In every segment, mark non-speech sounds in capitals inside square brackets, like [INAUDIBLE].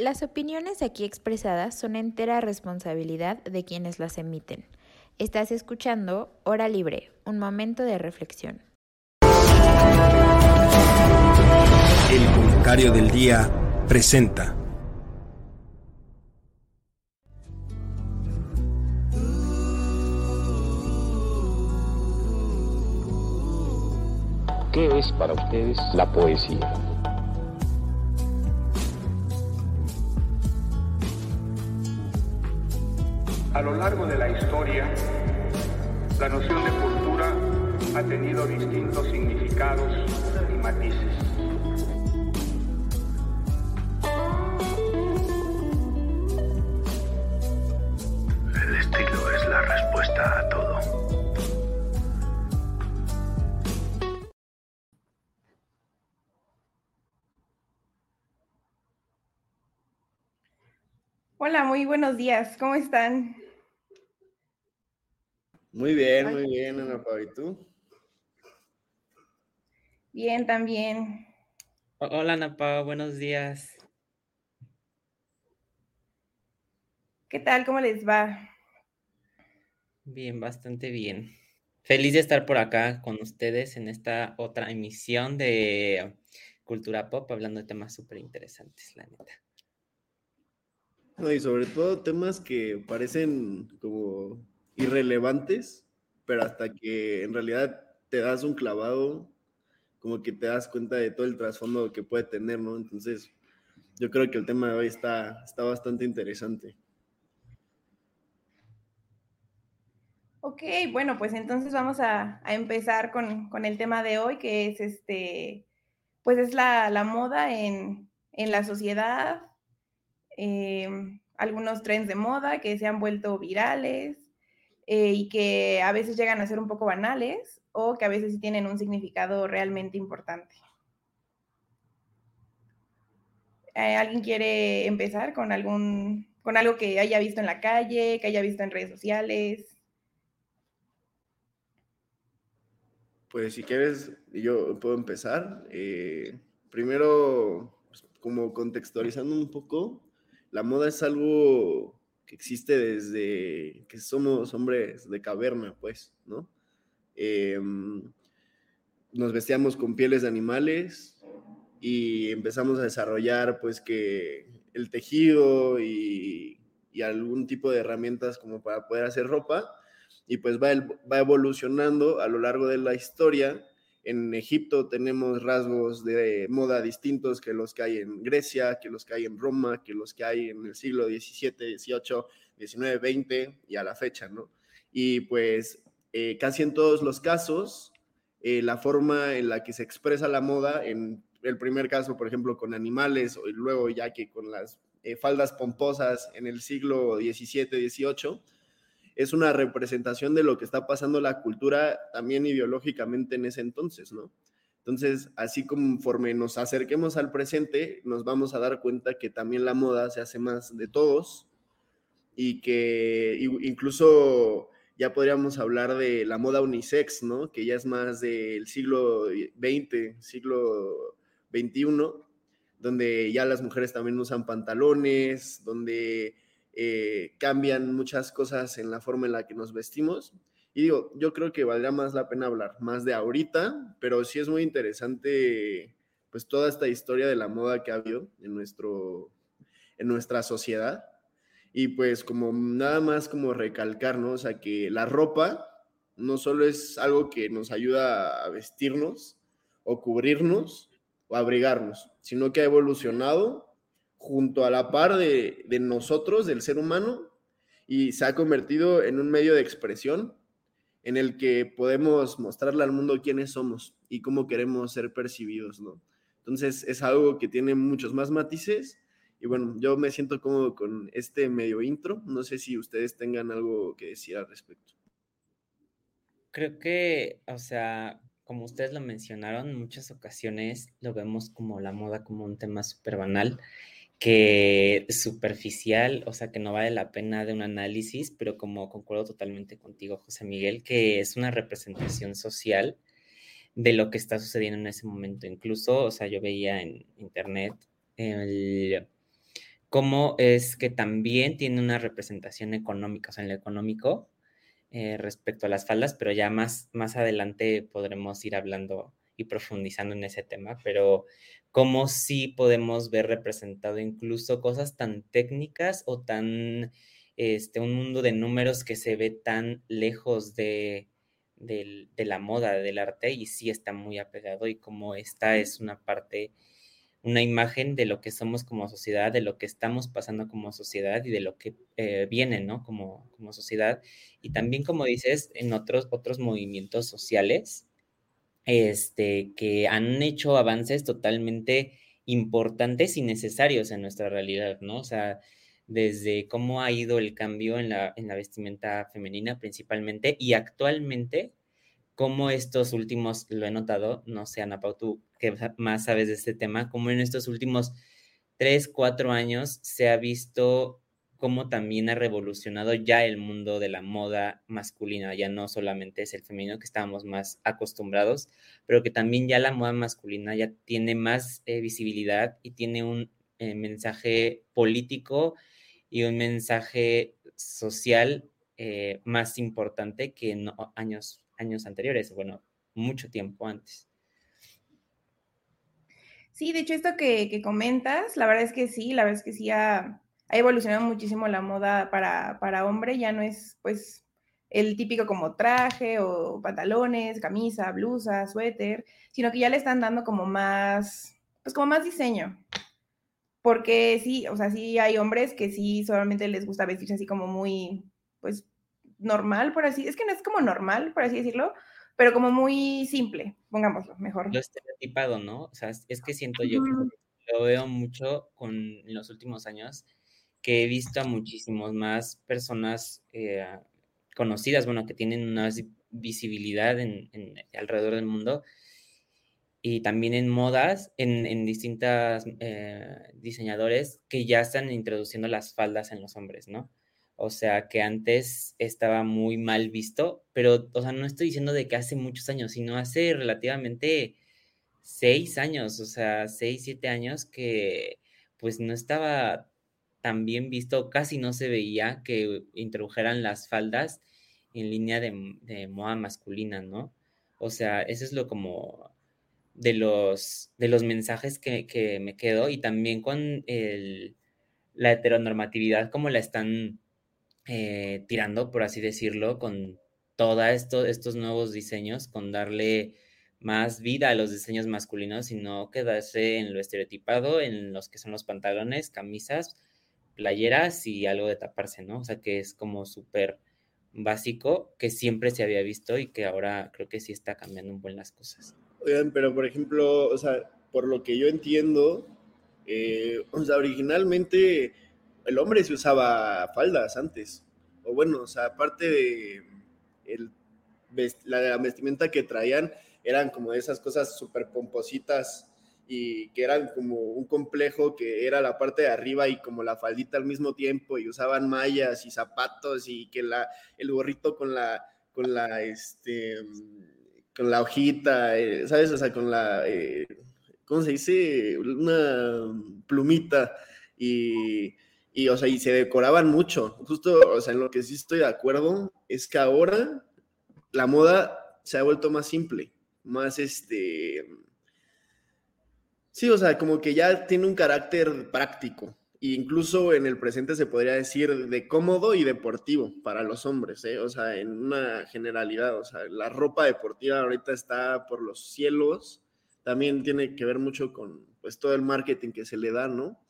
Las opiniones aquí expresadas son entera responsabilidad de quienes las emiten. Estás escuchando Hora Libre, un momento de reflexión. El comentario del día presenta. ¿Qué es para ustedes la poesía? A lo largo de la historia, la noción de cultura ha tenido distintos significados y matices. El estilo es la respuesta a todo. Hola, muy buenos días. ¿Cómo están? Muy bien, muy bien, Ana Pau. ¿Y tú? Bien, también. Hola, Ana Pau. Buenos días. ¿Qué tal? ¿Cómo les va? Bien, bastante bien. Feliz de estar por acá con ustedes en esta otra emisión de Cultura Pop, hablando de temas súper interesantes, la neta. No, y sobre todo temas que parecen como irrelevantes, pero hasta que en realidad te das un clavado, como que te das cuenta de todo el trasfondo que puede tener, ¿no? Entonces, yo creo que el tema de hoy está, está bastante interesante. Ok, bueno, pues entonces vamos a, a empezar con, con, el tema de hoy, que es este, pues es la, la moda en, en, la sociedad, eh, algunos trends de moda que se han vuelto virales eh, y que a veces llegan a ser un poco banales o que a veces sí tienen un significado realmente importante. Eh, ¿Alguien quiere empezar con algún, con algo que haya visto en la calle, que haya visto en redes sociales? Pues si quieres, yo puedo empezar. Eh, primero, pues, como contextualizando un poco, la moda es algo que existe desde que somos hombres de caverna, pues, ¿no? Eh, nos vestíamos con pieles de animales y empezamos a desarrollar, pues, que el tejido y, algún tipo de herramientas como para poder hacer ropa y pues va evolucionando a lo largo de la historia. En Egipto tenemos rasgos de moda distintos que los que hay en Grecia, que los que hay en Roma, que los que hay en el siglo XVII, XVIII, XIX, XX y a la fecha, ¿no? Y pues eh, casi en todos los casos, eh, la forma en la que se expresa la moda, en el primer caso, por ejemplo, con animales, y luego ya que con las eh, faldas pomposas en el siglo XVII, XVIII, es una representación de lo que está pasando la cultura también ideológicamente en ese entonces, ¿no? Entonces, así conforme nos acerquemos al presente, nos vamos a dar cuenta que también la moda se hace más de todos y que incluso ya podríamos hablar de la moda unisex, ¿no? Que ya es más del siglo XX, siglo XXI, donde ya las mujeres también usan pantalones, donde eh, cambian muchas cosas en la forma en la que nos vestimos. Y digo, yo creo que valdría más la pena hablar más de ahorita, pero sí es muy interesante pues toda esta historia de la moda que ha habido en, nuestro, en nuestra sociedad. Y pues como nada más como recalcar, ¿no? O sea, que la ropa no solo es algo que nos ayuda a vestirnos o cubrirnos o abrigarnos, sino que ha evolucionado junto a la par de, de, nosotros, del ser humano, y se ha convertido en un medio de expresión en el que podemos mostrarle al mundo quiénes somos y cómo queremos ser percibidos, ¿no? Entonces es algo que tiene muchos más matices y bueno, yo me siento cómodo con este medio intro. No sé si ustedes tengan algo que decir al respecto. Creo que, o sea, como ustedes lo mencionaron, en muchas ocasiones lo vemos como la moda como un tema súper banal que superficial, o sea, que no vale la pena de un análisis, pero como concuerdo totalmente contigo, José Miguel, que es una representación social de lo que está sucediendo en ese momento. Incluso, o sea, yo veía en internet cómo es que también tiene una representación económica, o sea, en lo económico, eh, respecto a las faldas, pero ya más, más adelante podremos ir hablando y profundizando en ese tema, pero cómo sí podemos ver representado incluso cosas tan técnicas o tan, este, un mundo de números que se ve tan lejos de, de, la moda, del arte, y sí está muy apegado y como esta es una parte, una imagen de lo que somos como sociedad, de lo que estamos pasando como sociedad y de lo que eh, viene, ¿no? Como, como sociedad. Y también, como dices, en otros, otros movimientos sociales, este, que han hecho avances totalmente importantes y necesarios en nuestra realidad, ¿no? O sea, desde cómo ha ido el cambio en la, en la vestimenta femenina principalmente y actualmente cómo estos últimos, lo he notado, no sé, Ana Pau, tú que más sabes de este tema, cómo en estos últimos tres, cuatro años se ha visto cómo también ha revolucionado ya el mundo de la moda masculina, ya no solamente es el femenino que estábamos más acostumbrados, pero que también ya la moda masculina ya tiene más eh, visibilidad y tiene un eh, mensaje político y un mensaje social eh, más importante que en años, años anteriores, bueno, mucho tiempo antes. Sí, de hecho, esto que, comentas, la verdad es que sí, la verdad es que sí ha ha evolucionado muchísimo la moda para, para hombre, ya no es pues el típico como traje o pantalones, camisa, blusa, suéter, sino que ya le están dando como más, pues como más diseño. Porque sí, o sea, sí hay hombres que sí solamente les gusta vestirse así como muy, pues, normal, por así, es que no es como normal, por así decirlo, pero como muy simple, pongámoslo mejor. Lo estereotipado, ¿no? O sea, es que siento yo que lo veo mucho con en los últimos años, que he visto a muchísimos más personas eh, conocidas, bueno, que tienen una visibilidad en, alrededor del mundo y también en modas, en, en distintas eh, diseñadores que ya están introduciendo las faldas en los hombres, ¿no? O sea, que antes estaba muy mal visto, pero, o sea, no estoy diciendo de que hace muchos años, sino hace relativamente seis años, o sea, seis, siete años que pues no estaba también visto, casi no se veía que introdujeran las faldas en línea de, moda masculina, ¿no? O sea, eso es lo como de los, de los mensajes que, me quedo y también con la heteronormatividad, como la están eh, tirando, por así decirlo, con todos esto, estos nuevos diseños, con darle más vida a los diseños masculinos y no quedarse en lo estereotipado, en los que son los pantalones, camisas, playeras y algo de taparse, ¿no? O sea, que es como súper básico que siempre se había visto y que ahora creo que sí está cambiando un buen las cosas. Oigan, pero por ejemplo, o sea, por lo que yo entiendo, eh, o sea, originalmente el hombre se usaba faldas antes, o bueno, o sea, aparte de el, la vestimenta que traían, eran como esas cosas súper pompositas y que eran como un complejo que era la parte de arriba y como la faldita al mismo tiempo y usaban mallas y zapatos y que la, el gorrito con la, con la, este, con la hojita, eh, ¿sabes? O sea, con la, eh, ¿cómo se dice? Una plumita y, y, o sea, y se decoraban mucho. Justo, o sea, en lo que sí estoy de acuerdo es que ahora la moda se ha vuelto más simple, más, este, Sí, o sea, como que ya tiene un carácter práctico. E incluso en el presente se podría decir de cómodo y deportivo para los hombres, ¿eh? o sea, en una generalidad, o sea, la ropa deportiva ahorita está por los cielos, también tiene que ver mucho con pues todo el marketing que se le da, ¿no?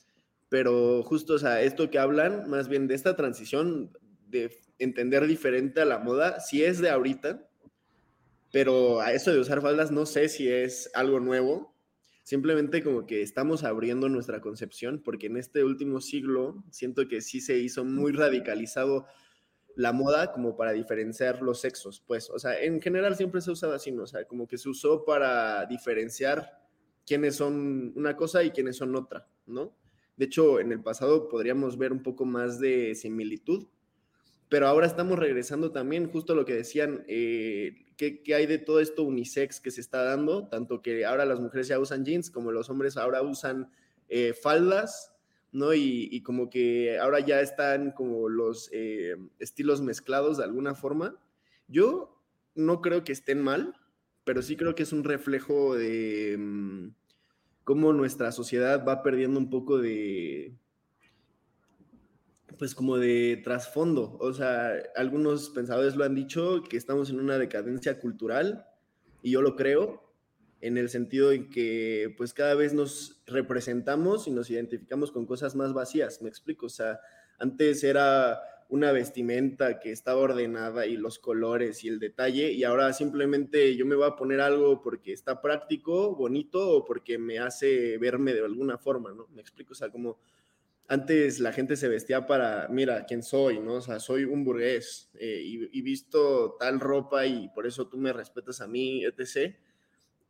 Pero justo, o sea, esto que hablan, más bien de esta transición de entender diferente a la moda, si es de ahorita, pero a eso de usar faldas no sé si es algo nuevo, Simplemente como que estamos abriendo nuestra concepción, porque en este último siglo siento que sí se hizo muy radicalizado la moda como para diferenciar los sexos, pues, o sea, en general siempre se ha usado así, ¿no? O sea, como que se usó para diferenciar quiénes son una cosa y quiénes son otra, ¿no? De hecho, en el pasado podríamos ver un poco más de similitud, pero ahora estamos regresando también justo a lo que decían, eh, ¿qué, hay de todo esto unisex que se está dando? Tanto que ahora las mujeres ya usan jeans como los hombres ahora usan eh, faldas ¿no? Y, como que ahora ya están como los eh, estilos mezclados de alguna forma. Yo no creo que estén mal, pero sí creo que es un reflejo de mm, cómo nuestra sociedad va perdiendo un poco de, pues como de trasfondo. O sea, algunos pensadores lo han dicho, que estamos en una decadencia cultural, y yo lo creo, en el sentido en que pues cada vez nos representamos y nos identificamos con cosas más vacías, me explico, o sea, antes era una vestimenta que estaba ordenada y los colores y el detalle y ahora simplemente yo me voy a poner algo porque está práctico, bonito o porque me hace verme de alguna forma, ¿no? Me explico, o sea, como antes la gente se vestía para, mira, quién soy, ¿no? O sea, soy un burgués eh, y, y visto tal ropa y por eso tú me respetas a mí, etc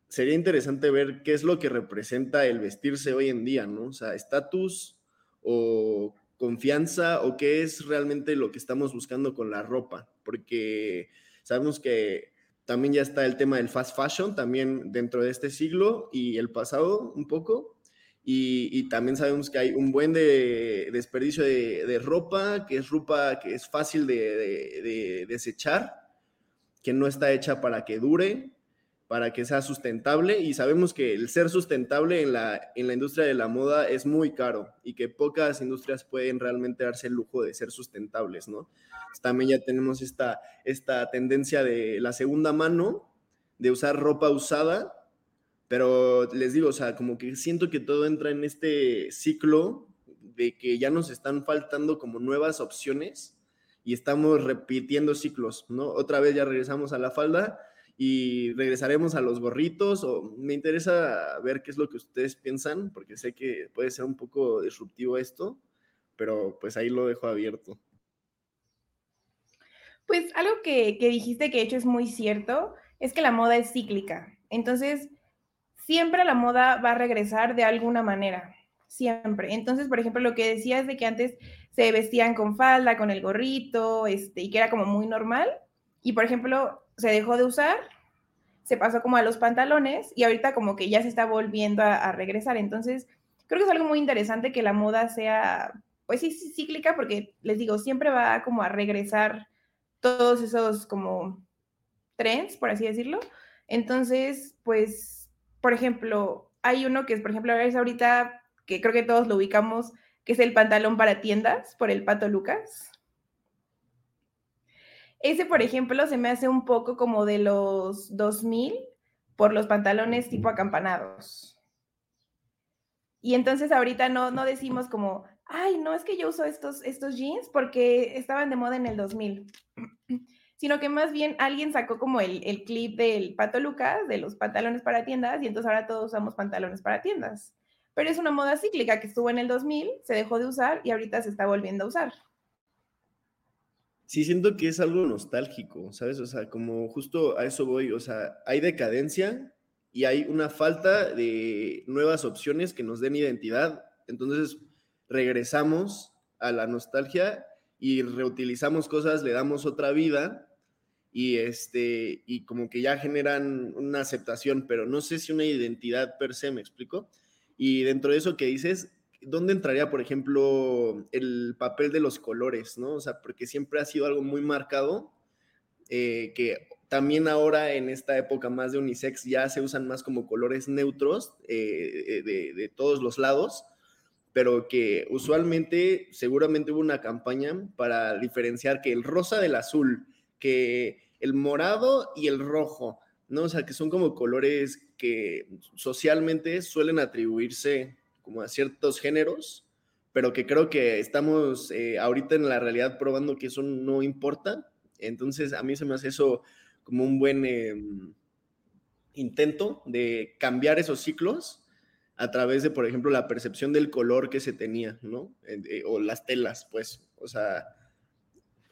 sería interesante ver qué es lo que representa el vestirse hoy en día, ¿no? O sea, estatus o confianza o qué es realmente lo que estamos buscando con la ropa, porque sabemos que también ya está el tema del fast fashion, también dentro de este siglo y el pasado un poco, y, también sabemos que hay un buen de, desperdicio de, ropa, que es ropa que es fácil de, de desechar, que no está hecha para que dure, para que sea sustentable y sabemos que el ser sustentable en la, en la industria de la moda es muy caro y que pocas industrias pueden realmente darse el lujo de ser sustentables, ¿no? También ya tenemos esta, esta tendencia de la segunda mano, de usar ropa usada, pero les digo, o sea, como que siento que todo entra en este ciclo de que ya nos están faltando como nuevas opciones y estamos repitiendo ciclos, ¿no? Otra vez ya regresamos a la falda y regresaremos a los gorritos o me interesa ver qué es lo que ustedes piensan porque sé que puede ser un poco disruptivo esto, pero pues ahí lo dejo abierto. Pues algo que, que dijiste que de hecho es muy cierto es que la moda es cíclica. Entonces, siempre la moda va a regresar de alguna manera, siempre. Entonces, por ejemplo, lo que decías de que antes se vestían con falda, con el gorrito, este, y que era como muy normal. Y, por ejemplo, se dejó de usar, se pasó como a los pantalones y ahorita como que ya se está volviendo a, regresar. Entonces, creo que es algo muy interesante que la moda sea, pues sí, cíclica, porque les digo, siempre va como a regresar todos esos como trends, por así decirlo. Entonces, pues, por ejemplo, hay uno que es, por ejemplo, es ahorita que creo que todos lo ubicamos, que es el pantalón para tiendas por el Pato Lucas. Ese, por ejemplo, se me hace un poco como de los 2000 por los pantalones tipo acampanados. Y entonces ahorita no, no decimos como, ay, no es que yo uso estos, estos jeans porque estaban de moda en el 2000, sino que más bien alguien sacó como el, el clip del Pato Lucas, de los pantalones para tiendas, y entonces ahora todos usamos pantalones para tiendas. Pero es una moda cíclica que estuvo en el 2000, se dejó de usar y ahorita se está volviendo a usar sí siento que es algo nostálgico, ¿sabes? O sea, como justo a eso voy, o sea, hay decadencia y hay una falta de nuevas opciones que nos den identidad. Entonces, regresamos a la nostalgia y reutilizamos cosas, le damos otra vida y este y como que ya generan una aceptación, pero no sé si una identidad per se, me explico. Y dentro de eso que dices, ¿dónde entraría, por ejemplo, el papel de los colores, ¿no? O sea, porque siempre ha sido algo muy marcado, eh, que también ahora en esta época más de unisex ya se usan más como colores neutros eh, de, de, todos los lados, pero que usualmente seguramente hubo una campaña para diferenciar que el rosa del azul, que el morado y el rojo, ¿no? O sea, que son como colores que socialmente suelen atribuirse como a ciertos géneros, pero que creo que estamos eh, ahorita en la realidad probando que eso no importa. Entonces a mí se me hace eso como un buen em, intento de cambiar esos ciclos a través de, por ejemplo, la percepción del color que se tenía, ¿no? Eh, o las telas, pues. O sea,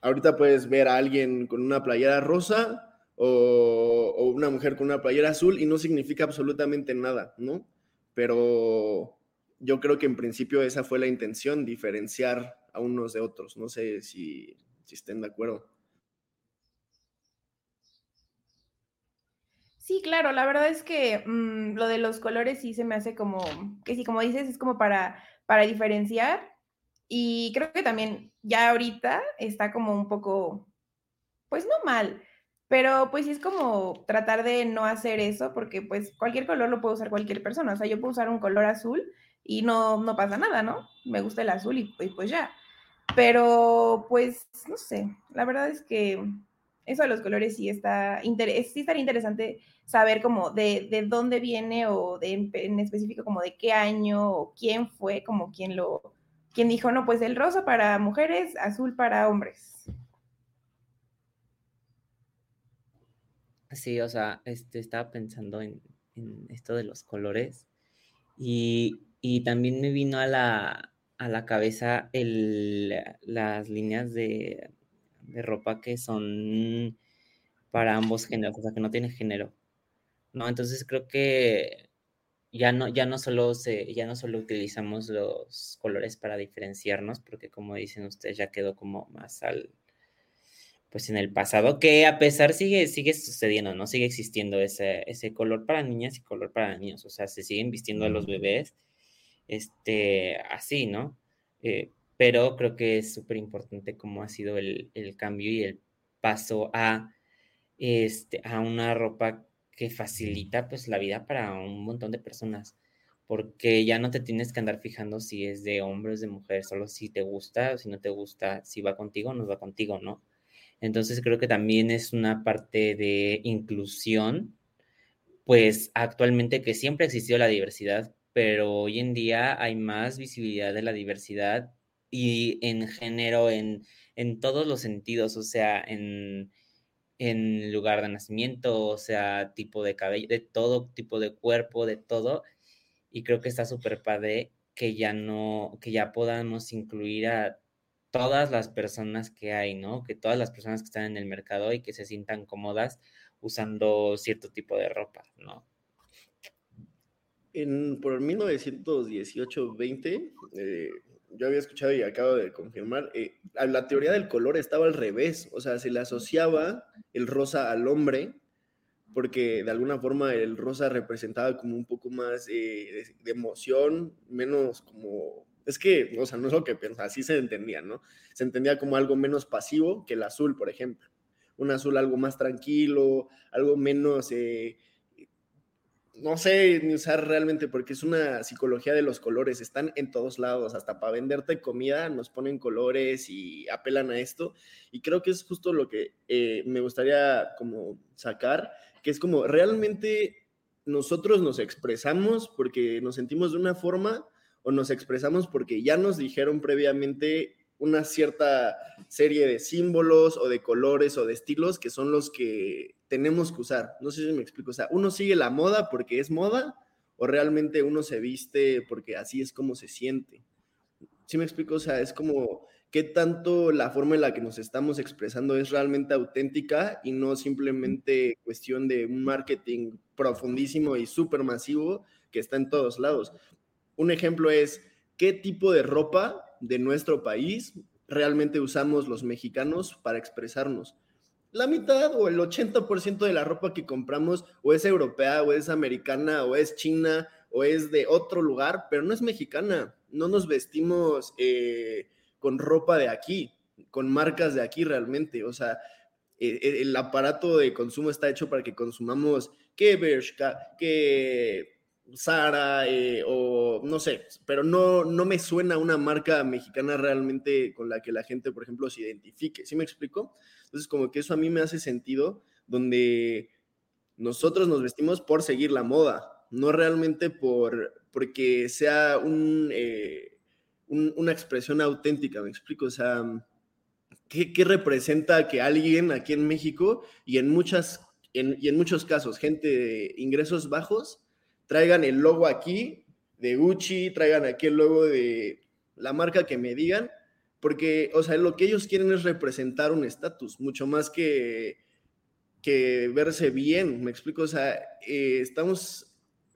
ahorita puedes ver a alguien con una playera rosa o, una mujer con una playera azul y no significa absolutamente nada, ¿no? Pero yo creo que en principio esa fue la intención, diferenciar a unos de otros. No sé si, estén de acuerdo. Sí, claro, la verdad es que mm, lo de los colores sí se me hace como, que sí, como dices, es como para, para diferenciar. Y creo que también ya ahorita está como un poco, pues no mal, pero pues sí es como tratar de no hacer eso, porque pues cualquier color lo puede usar cualquier persona. O sea, yo puedo usar un color azul y no, no pasa nada, ¿no? Me gusta el azul y, pues ya. Pero pues, no sé, la verdad es que eso de los colores sí está, sí estaría interesante saber como de, de dónde viene o de, en específico como de qué año o quién fue como quien lo, quien dijo, no, pues el rosa para mujeres, azul para hombres. Sí, o sea, este, estaba pensando en, esto de los colores y, también me vino a la, a la cabeza el, las líneas de, de, ropa que son para ambos géneros, o sea, que no tiene género. ¿no? Entonces creo que ya no, ya no solo se, ya no solo utilizamos los colores para diferenciarnos, porque como dicen ustedes, ya quedó como más al, pues en el pasado, que a pesar sigue, sigue sucediendo, ¿no? Sigue existiendo ese, ese color para niñas y color para niños, o sea, se siguen vistiendo a los bebés, este, así, ¿no? Eh, pero creo que es súper importante cómo ha sido el, cambio y el paso a, este, a una ropa que facilita pues la vida para un montón de personas, porque ya no te tienes que andar fijando si es de hombre o de mujer, solo si te gusta o si no te gusta, si va contigo o no va contigo, ¿no? Entonces creo que también es una parte de inclusión, pues actualmente que siempre ha existido la diversidad, pero hoy en día hay más visibilidad de la diversidad y en género, en, en todos los sentidos, o sea, en, en lugar de nacimiento, o sea, tipo de cabello, de todo tipo de cuerpo, de todo. Y creo que está súper padre que ya no, que ya podamos incluir a todas las personas que hay, ¿no? Que todas las personas que están en el mercado y que se sientan cómodas usando cierto tipo de ropa, ¿no? En, por 1918-20, eh, yo había escuchado y acabo de confirmar, eh, la teoría del color estaba al revés, o sea, se le asociaba el rosa al hombre, porque de alguna forma el rosa representaba como un poco más eh, de, emoción, menos como, es que, o sea, no es lo que piensa, así se entendía, ¿no? Se entendía como algo menos pasivo que el azul, por ejemplo. Un azul algo más tranquilo, algo menos... Eh, no sé ni usar realmente porque es una psicología de los colores, están en todos lados, hasta para venderte comida nos ponen colores y apelan a esto. Y creo que es justo lo que eh, me gustaría como sacar, que es como realmente nosotros nos expresamos porque nos sentimos de una forma o nos expresamos porque ya nos dijeron previamente una cierta serie de símbolos o de colores o de estilos que son los que tenemos que usar. No sé si me explico. O sea, uno sigue la moda porque es moda o realmente uno se viste porque así es como se siente. ¿Sí me explico? O sea, es como qué tanto la forma en la que nos estamos expresando es realmente auténtica y no simplemente cuestión de un marketing profundísimo y súper masivo que está en todos lados. Un ejemplo es qué tipo de ropa de nuestro país realmente usamos los mexicanos para expresarnos la mitad o el 80% de la ropa que compramos o es europea o es americana o es china o es de otro lugar, pero no es mexicana. No nos vestimos eh, con ropa de aquí, con marcas de aquí realmente. O sea, eh, eh, el aparato de consumo está hecho para que consumamos que Bershka, que Sara eh, o no sé, pero no, no me suena una marca mexicana realmente con la que la gente, por ejemplo, se identifique. ¿Sí me explico? Entonces, como que eso a mí me hace sentido, donde nosotros nos vestimos por seguir la moda, no realmente por porque sea un, eh, una expresión auténtica, ¿me explico? O sea, ¿qué, representa que alguien aquí en México y en, muchas, y en muchos casos, gente de ingresos bajos, traigan el logo aquí de Gucci, traigan aquí el logo de la marca que me digan, porque, o sea, lo que ellos quieren es representar un estatus, mucho más que, que verse bien, me explico, o sea, eh, estamos,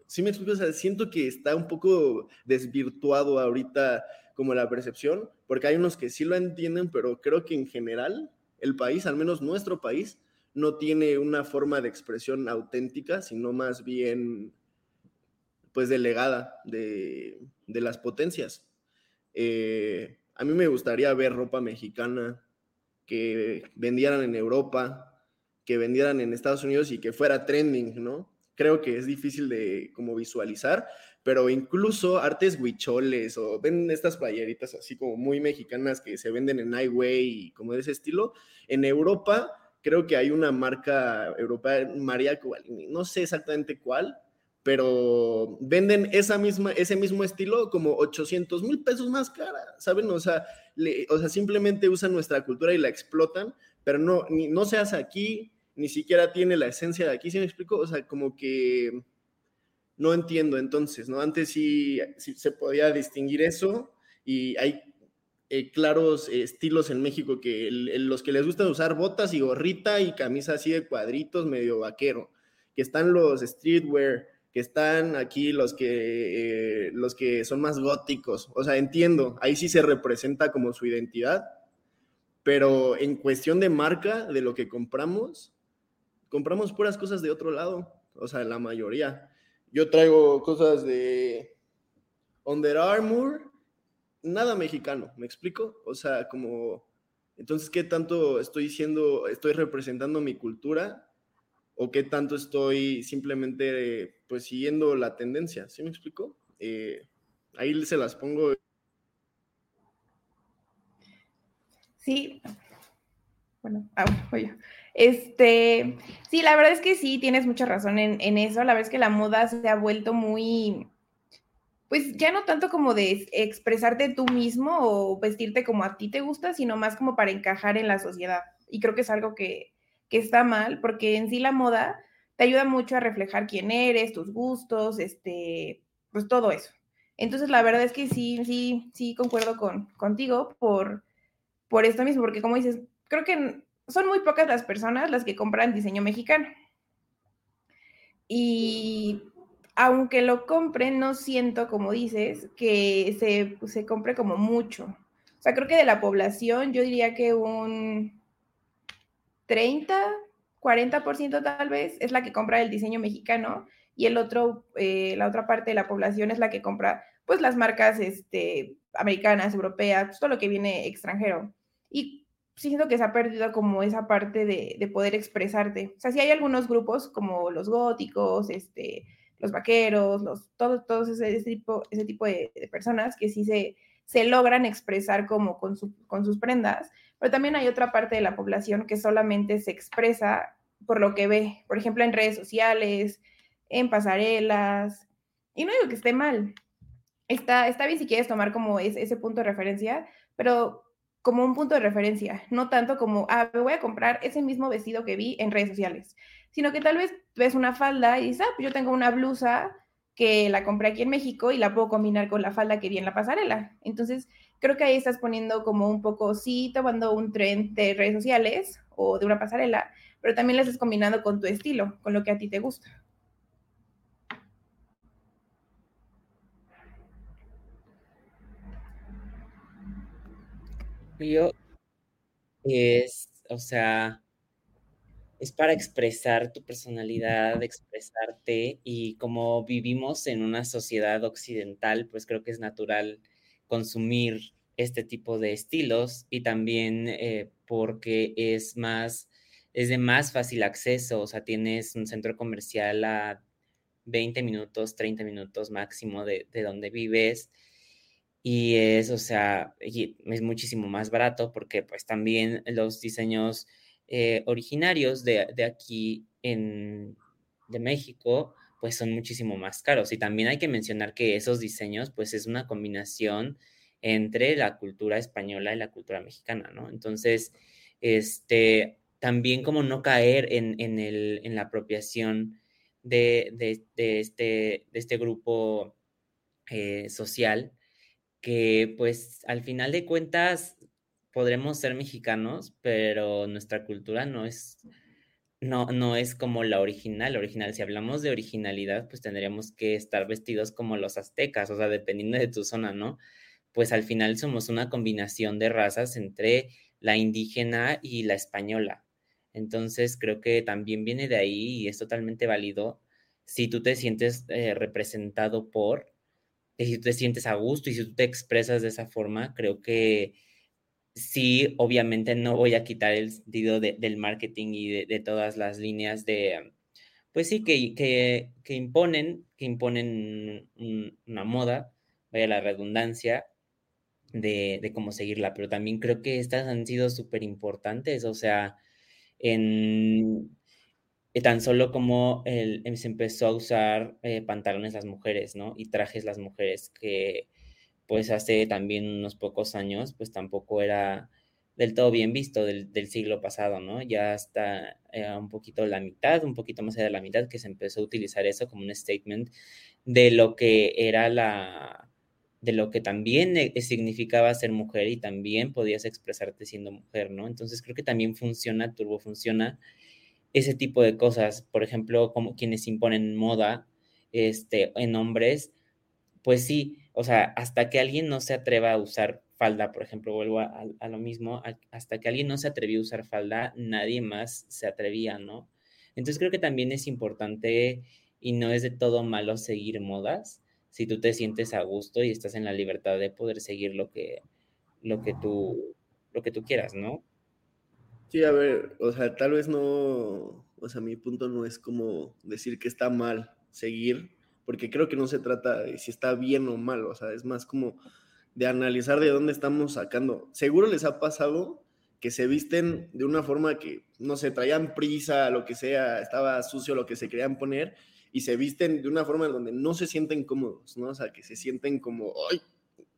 sí me explico, o sea, siento que está un poco desvirtuado ahorita como la percepción, porque hay unos que sí lo entienden, pero creo que en general el país, al menos nuestro país, no tiene una forma de expresión auténtica, sino más bien pues delegada de, de las potencias. Eh, a mí me gustaría ver ropa mexicana que vendieran en Europa, que vendieran en Estados Unidos y que fuera trending, ¿no? Creo que es difícil de como visualizar, pero incluso artes huicholes o ven estas playeritas así como muy mexicanas que se venden en Highway y como de ese estilo, en Europa creo que hay una marca europea, María no sé exactamente cuál, pero venden esa misma, ese mismo estilo como 800 mil pesos más cara, ¿saben? O sea, o sea, simplemente usan nuestra cultura y la explotan, pero no, no se hace aquí, ni siquiera tiene la esencia de aquí, ¿sí me explico? O sea, como que no entiendo entonces, ¿no? Antes sí, se podía distinguir eso y hay eh, claros estilos en México que los que les gusta usar botas y gorrita y camisa así de cuadritos medio vaquero, que están los streetwear, que están aquí los que, eh, los que son más góticos. O sea, entiendo, ahí sí se representa como su identidad, pero en cuestión de marca, de lo que compramos, compramos puras cosas de otro lado, o sea, la mayoría. Yo traigo cosas de Under Armour, nada mexicano, ¿me explico? O sea, como, entonces, ¿qué tanto estoy diciendo, estoy representando mi cultura o qué tanto estoy simplemente pues siguiendo la tendencia, ¿sí me explico? Eh, ahí se las pongo. Sí, bueno, ah, oye. Este, sí, la verdad es que sí, tienes mucha razón en, en, eso. La verdad es que la moda se ha vuelto muy, pues ya no tanto como de expresarte tú mismo o vestirte como a ti te gusta, sino más como para encajar en la sociedad. Y creo que es algo que, que está mal, porque en sí la moda te ayuda mucho a reflejar quién eres, tus gustos, este, pues todo eso. Entonces, la verdad es que sí, sí, sí concuerdo con, contigo por, por esto mismo, porque como dices, creo que son muy pocas las personas las que compran diseño mexicano. Y aunque lo compren, no siento, como dices, que se, se compre como mucho. O sea, creo que de la población, yo diría que un 30, 40% tal vez es la que compra el diseño mexicano y el otro, eh, la otra parte de la población es la que compra pues las marcas este, americanas, europeas, pues, todo lo que viene extranjero. Y siento que se ha perdido como esa parte de, poder expresarte. O sea, sí hay algunos grupos como los góticos, este, los vaqueros, los, todos, todos ese, tipo, ese tipo de, personas que sí se, se logran expresar como con, sus prendas, pero también hay otra parte de la población que solamente se expresa por lo que ve, por ejemplo, en redes sociales, en pasarelas, y no digo que esté mal, está, está bien si quieres tomar como ese punto de referencia, pero como un punto de referencia, no tanto como, ah, me voy a comprar ese mismo vestido que vi en redes sociales, sino que tal vez ves una falda y dices, ah, pues yo tengo una blusa que la compré aquí en México y la puedo combinar con la falda que vi en la pasarela. Entonces, creo que ahí estás poniendo como un poco, sí, tomando un tren de redes sociales o de una pasarela, pero también lo estás combinando con tu estilo, con lo que a ti te gusta. Yo es, o sea, es para expresar tu personalidad, expresarte y como vivimos en una sociedad occidental, pues creo que es natural consumir este tipo de estilos y también eh, porque es más, es de más fácil acceso, o sea, tienes un centro comercial a 20 minutos, 30 minutos máximo de, donde vives y es, o sea, es muchísimo más barato porque pues también los diseños eh, originarios de, aquí en, de México, pues son muchísimo más caros. Y también hay que mencionar que esos diseños, pues es una combinación entre la cultura española y la cultura mexicana, ¿no? Entonces, este, también como no caer en, el, en la apropiación de, este, de este grupo eh, social, que pues al final de cuentas podremos ser mexicanos, pero nuestra cultura no es, no, no es como la original. original, si hablamos de originalidad, pues tendríamos que estar vestidos como los aztecas, o sea, dependiendo de tu zona, ¿no? Pues al final somos una combinación de razas entre la indígena y la española. Entonces creo que también viene de ahí y es totalmente válido si tú te sientes eh, representado por si tú te sientes a gusto y si tú te expresas de esa forma, creo que sí, obviamente no voy a quitar el sentido del marketing y de, todas las líneas de, pues sí, que, que, que imponen, que imponen una moda, vaya la redundancia, de, cómo seguirla, pero también creo que estas han sido súper importantes, o sea, en eh, tan solo como el, se empezó a usar eh, pantalones las mujeres, ¿no? Y trajes las mujeres, que pues hace también unos pocos años, pues tampoco era del todo bien visto del, del siglo pasado, ¿no? Ya está eh, un poquito la mitad, un poquito más allá de la mitad, que se empezó a utilizar eso como un statement de lo que era la, de lo que también significaba ser mujer y también podías expresarte siendo mujer, ¿no? Entonces creo que también funciona, turbo funciona ese tipo de cosas, por ejemplo, como quienes imponen moda este, en hombres, pues sí, o sea, hasta que alguien no se atreva a usar falda, por ejemplo, vuelvo a, lo mismo, hasta que alguien no se atrevió a usar falda, nadie más se atrevía, ¿no? Entonces creo que también es importante y no es de todo malo seguir modas, si tú te sientes a gusto y estás en la libertad de poder seguir lo que, lo que, tú, lo que tú quieras, ¿no? Sí, a ver, o sea, tal vez no, o sea, mi punto no es como decir que está mal seguir, porque creo que no se trata de si está bien o mal, o sea, es más como de analizar de dónde estamos sacando. Seguro les ha pasado que se visten de una forma que, no sé, traían prisa, lo que sea, estaba sucio lo que se querían poner, y se visten de una forma en donde no se sienten cómodos, ¿no? O sea, que se sienten como, ay,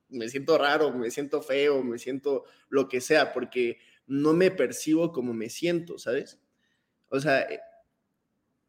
me siento raro, me siento feo, me siento lo que sea, porque no me percibo como me siento, ¿sabes? O sea, eh,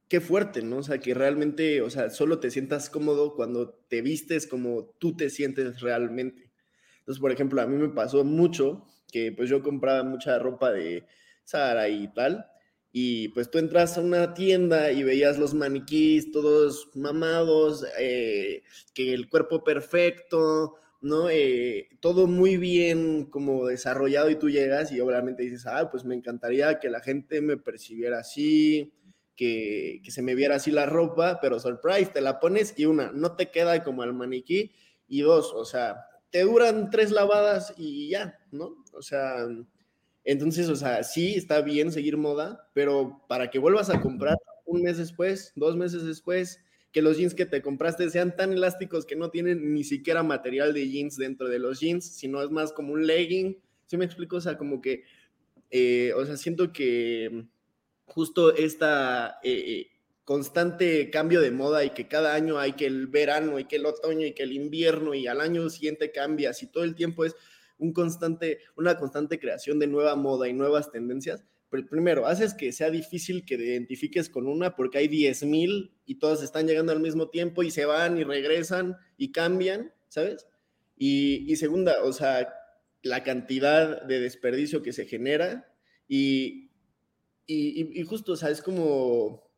qué fuerte, ¿no? O sea, que realmente, o sea, solo te sientas cómodo cuando te vistes como tú te sientes realmente. Entonces, por ejemplo, a mí me pasó mucho que pues yo compraba mucha ropa de Zara y tal, y pues tú entras a una tienda y veías los maniquís todos mamados, eh, que el cuerpo perfecto, ¿no? Eh, todo muy bien como desarrollado y tú llegas y obviamente dices, ah, pues me encantaría que la gente me percibiera así, que, se me viera así la ropa, pero surprise, te la pones y una, no te queda como al maniquí y dos, o sea, te duran tres lavadas y ya, ¿no? O sea, entonces, o sea, sí está bien seguir moda, pero para que vuelvas a comprar un mes después, dos meses después, que los jeans que te compraste sean tan elásticos que no tienen ni siquiera material de jeans dentro de los jeans, sino es más como un legging. ¿Sí me explico? O sea, como que, eh, o sea, siento que justo esta eh, eh, constante cambio de moda y que cada año hay que el verano y que el otoño y que el invierno y al año siguiente cambia, si todo el tiempo es un constante, una constante creación de nueva moda y nuevas tendencias, primero, haces que sea difícil que te identifiques con una porque hay 10.000 y todas están llegando al mismo tiempo y se van y regresan y cambian, ¿sabes? Y, segunda, o sea, la cantidad de desperdicio que se genera y, y, y, justo, o sea, es como,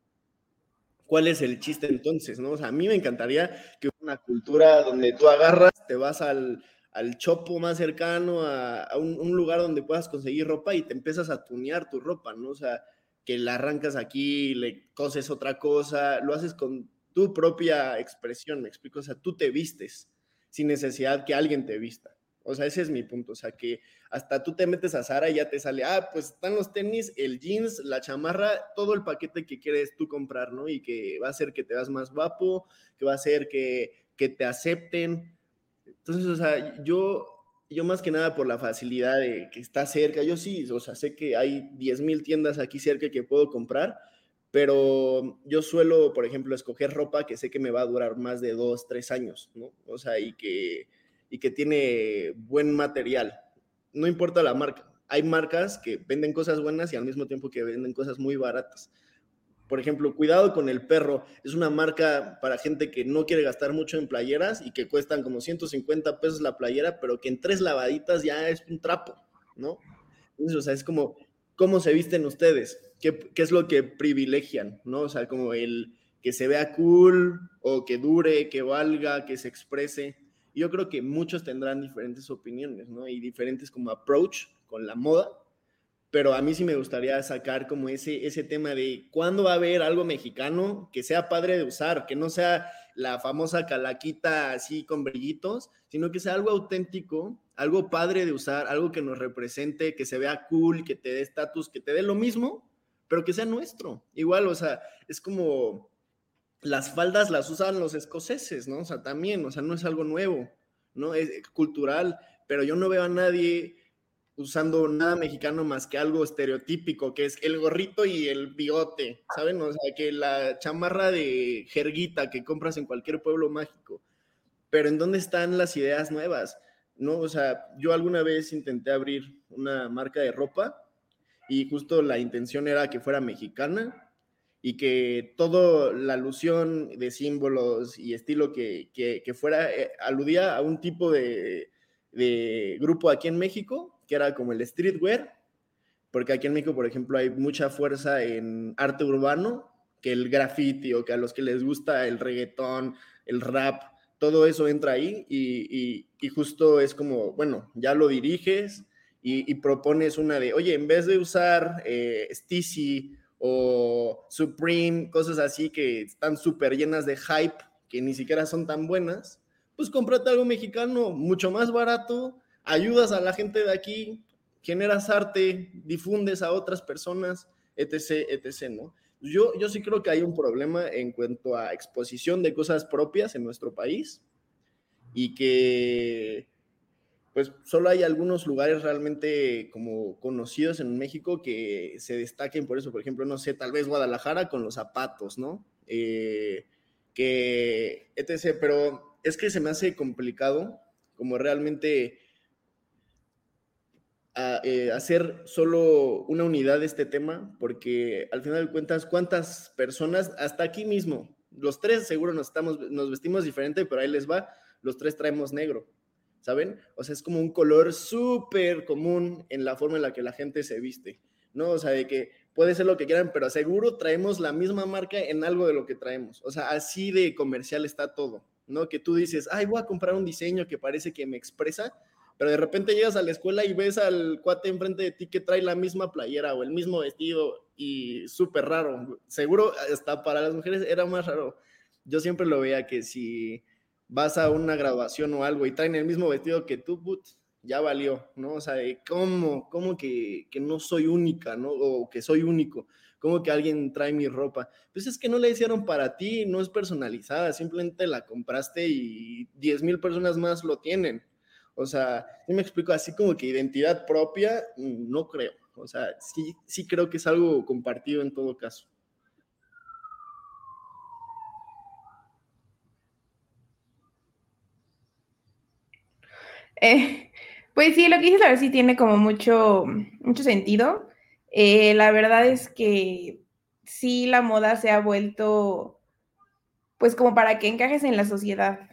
¿cuál es el chiste entonces, no? O sea, a mí me encantaría que una cultura donde tú agarras, te vas al, al chopo más cercano, a, un, lugar donde puedas conseguir ropa y te empiezas a tunear tu ropa, ¿no? O sea, que la arrancas aquí, le coses otra cosa, lo haces con tu propia expresión, me explico, o sea, tú te vistes sin necesidad que alguien te vista. O sea, ese es mi punto, o sea, que hasta tú te metes a Sara y ya te sale, ah, pues están los tenis, el jeans, la chamarra, todo el paquete que quieres tú comprar, ¿no? Y que va a hacer que te veas más guapo, que va a hacer que, que te acepten, entonces, o sea, yo, yo más que nada por la facilidad de que está cerca, yo sí, o sea, sé que hay 10.000 tiendas aquí cerca que puedo comprar, pero yo suelo, por ejemplo, escoger ropa que sé que me va a durar más de dos, tres años, ¿no? O sea, y que, y que tiene buen material. No importa la marca. Hay marcas que venden cosas buenas y al mismo tiempo que venden cosas muy baratas. Por ejemplo, Cuidado con el Perro es una marca para gente que no quiere gastar mucho en playeras y que cuestan como 150 pesos la playera, pero que en tres lavaditas ya es un trapo, ¿no? Entonces, o sea, es como, ¿cómo se visten ustedes? ¿Qué, es lo que privilegian, ¿no? O sea, como el que se vea cool o que dure, que valga, que se exprese. Yo creo que muchos tendrán diferentes opiniones, ¿no? Y diferentes como approach con la moda pero a mí sí me gustaría sacar como ese, ese tema de cuándo va a haber algo mexicano que sea padre de usar, que no sea la famosa calaquita así con brillitos, sino que sea algo auténtico, algo padre de usar, algo que nos represente, que se vea cool, que te dé estatus, que te dé lo mismo, pero que sea nuestro. Igual, o sea, es como las faldas las usan los escoceses, ¿no? O sea, también, o sea, no es algo nuevo, ¿no? Es cultural, pero yo no veo a nadie usando nada mexicano más que algo estereotípico, que es el gorrito y el bigote, ¿saben? O sea, que la chamarra de jerguita que compras en cualquier pueblo mágico. Pero ¿en dónde están las ideas nuevas? ¿No? O sea, yo alguna vez intenté abrir una marca de ropa y justo la intención era que fuera mexicana y que toda la alusión de símbolos y estilo que, que, fuera eh, aludía a un tipo de, de grupo aquí en México que era como el streetwear, porque aquí en México, por ejemplo, hay mucha fuerza en arte urbano, que el graffiti o que a los que les gusta el reggaetón, el rap, todo eso entra ahí y, justo es como, bueno, ya lo diriges y, propones una de, oye, en vez de usar eh, o Supreme, cosas así que están súper llenas de hype, que ni siquiera son tan buenas, pues cómprate algo mexicano mucho más barato, ayudas a la gente de aquí, generas arte, difundes a otras personas, etc., etc., ¿no? Yo, yo sí creo que hay un problema en cuanto a exposición de cosas propias en nuestro país y que pues solo hay algunos lugares realmente como conocidos en México que se destaquen por eso, por ejemplo, no sé, tal vez Guadalajara con los zapatos, ¿no? Eh, que, etc., pero es que se me hace complicado como realmente eh, hacer solo una unidad de este tema, porque al final de cuentas, ¿cuántas personas, hasta aquí mismo, los tres seguro nos, estamos, nos vestimos diferente, pero ahí les va, los tres traemos negro, ¿saben? O sea, es como un color súper común en la forma en la que la gente se viste, ¿no? O sea, de que puede ser lo que quieran, pero seguro traemos la misma marca en algo de lo que traemos. O sea, así de comercial está todo, ¿no? Que tú dices, ay, voy a comprar un diseño que parece que me expresa, pero de repente llegas a la escuela y ves al cuate enfrente de ti que trae la misma playera o el mismo vestido y súper raro. Seguro hasta para las mujeres era más raro. Yo siempre lo veía que si vas a una graduación o algo y traen el mismo vestido que tú, ya valió, ¿no? O sea, ¿cómo, cómo que, que, no soy única, ¿no? O que soy único. ¿Cómo que alguien trae mi ropa? Pues es que no la hicieron para ti, no es personalizada, simplemente la compraste y 10 mil personas más lo tienen. O sea, yo me explico así como que identidad propia, mm, no creo. O sea, sí, sí creo que es algo compartido en todo caso. Eh, pues sí, lo que dices a ver sí tiene como mucho, mucho sentido. Eh, la verdad es que sí la moda se ha vuelto pues como para que encajes en la sociedad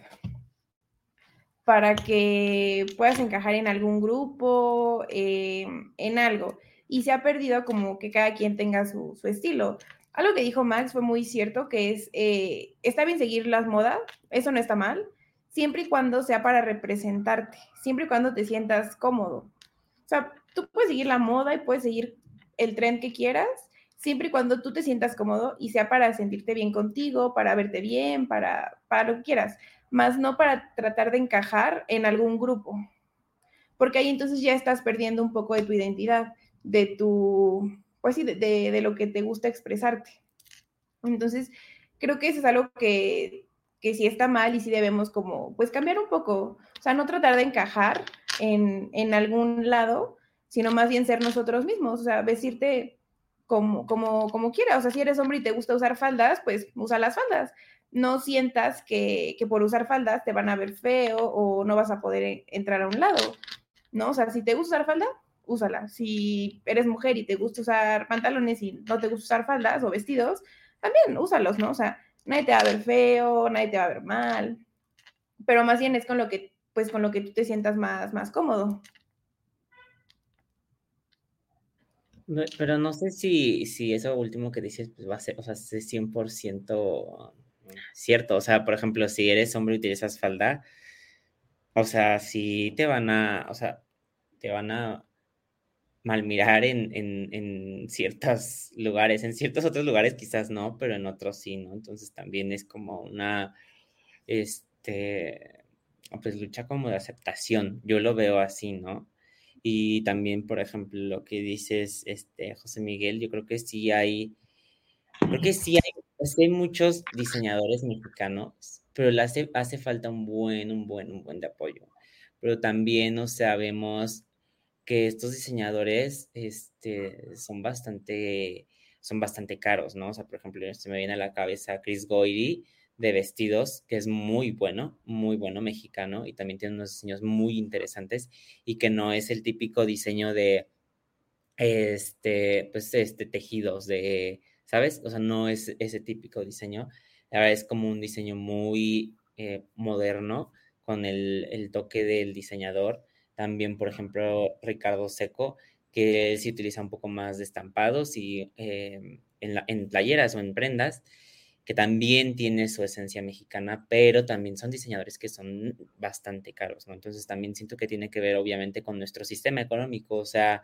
para que puedas encajar en algún grupo, eh, en algo. Y se ha perdido como que cada quien tenga su, estilo. Algo que dijo Max fue muy cierto, que es, está bien seguir las modas, eso no está mal, siempre y cuando sea para representarte, siempre y cuando te sientas cómodo. O sea, tú puedes seguir la moda y puedes seguir el tren que quieras, siempre y cuando tú te sientas cómodo y sea para sentirte bien contigo, para verte bien, para, para lo que quieras más no para tratar de encajar en algún grupo, porque ahí entonces ya estás perdiendo un poco de tu identidad, de tu, pues sí, de, lo que te gusta expresarte. Entonces, creo que eso es algo que, que sí está mal y sí debemos como, pues cambiar un poco, o sea, no tratar de encajar en, en algún lado, sino más bien ser nosotros mismos, o sea, vestirte como, como, como quieras, o sea, si eres hombre y te gusta usar faldas, pues usa las faldas, no sientas que, por usar faldas te van a ver feo o no vas a poder entrar a un lado, ¿no? O sea, si te gusta usar falda, úsala. Si eres mujer y te gusta usar pantalones y no te gusta usar faldas o vestidos, también úsalos, ¿no? O sea, nadie te va a ver feo, nadie te va a ver mal, pero más bien es con lo que, pues con lo que tú te sientas más, más cómodo. Pero no sé si, si eso último que dices pues va a ser, o sea, es 100% cierto. O sea, por ejemplo, si eres hombre y utilizas falda, o sea, si te van a, o sea, te van a mal mirar en, en, ciertos lugares, en ciertos otros lugares quizás no, pero en otros sí, ¿no? Entonces también es como una, este, pues lucha como de aceptación, yo lo veo así, ¿no? Y también, por ejemplo, lo que dices, este, José Miguel, yo creo que sí hay, creo que sí hay, hay muchos diseñadores mexicanos, pero le hace, hace falta un buen, un buen, un buen de apoyo. Pero también, o sea, vemos que estos diseñadores este, son bastante son bastante caros, ¿no? O sea, por ejemplo, se me viene a la cabeza Chris Goiri de vestidos, que es muy bueno, muy bueno mexicano y también tiene unos diseños muy interesantes y que no es el típico diseño de, este, pues, este, tejidos de, ¿sabes? O sea, no es ese típico diseño. Ahora es como un diseño muy eh, moderno con el, el toque del diseñador. También, por ejemplo, Ricardo Seco que se utiliza un poco más de estampados y em, en, en, playeras o en prendas, que también tiene su esencia mexicana, pero también son diseñadores que son bastante caros, ¿no? Entonces también siento que tiene que ver obviamente con nuestro sistema económico, o sea,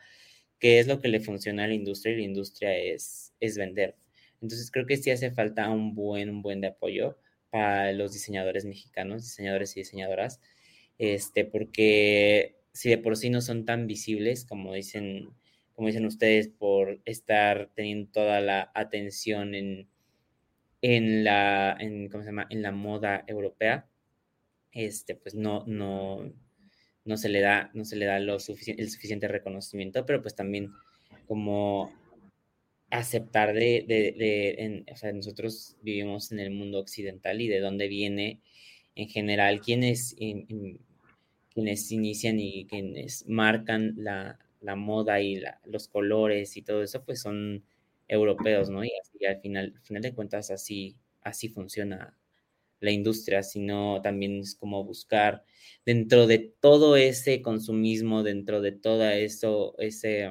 qué es lo que le funciona a la industria y la industria es, es vender. Entonces creo que sí hace falta un buen, buen apoyo para los diseñadores mexicanos, diseñadores y diseñadoras, este, porque si de por sí no son tan visibles como dicen, como dicen ustedes, por estar teniendo toda la atención en, en la, en, ¿cómo se llama? en la moda europea, este, pues no, no, no se le da, no se le da lo el suficiente reconocimiento, pero pues también como aceptar de, o sea, nosotros vivimos en el mundo occidental y de dónde viene en general, quiénes quienes inician y quienes marcan la, moda y los colores y todo eso, pues son europeos, ¿no? Y al final, al final de cuentas así, así funciona la industria, sino también es como buscar dentro de todo ese consumismo, dentro de todo eso, ese,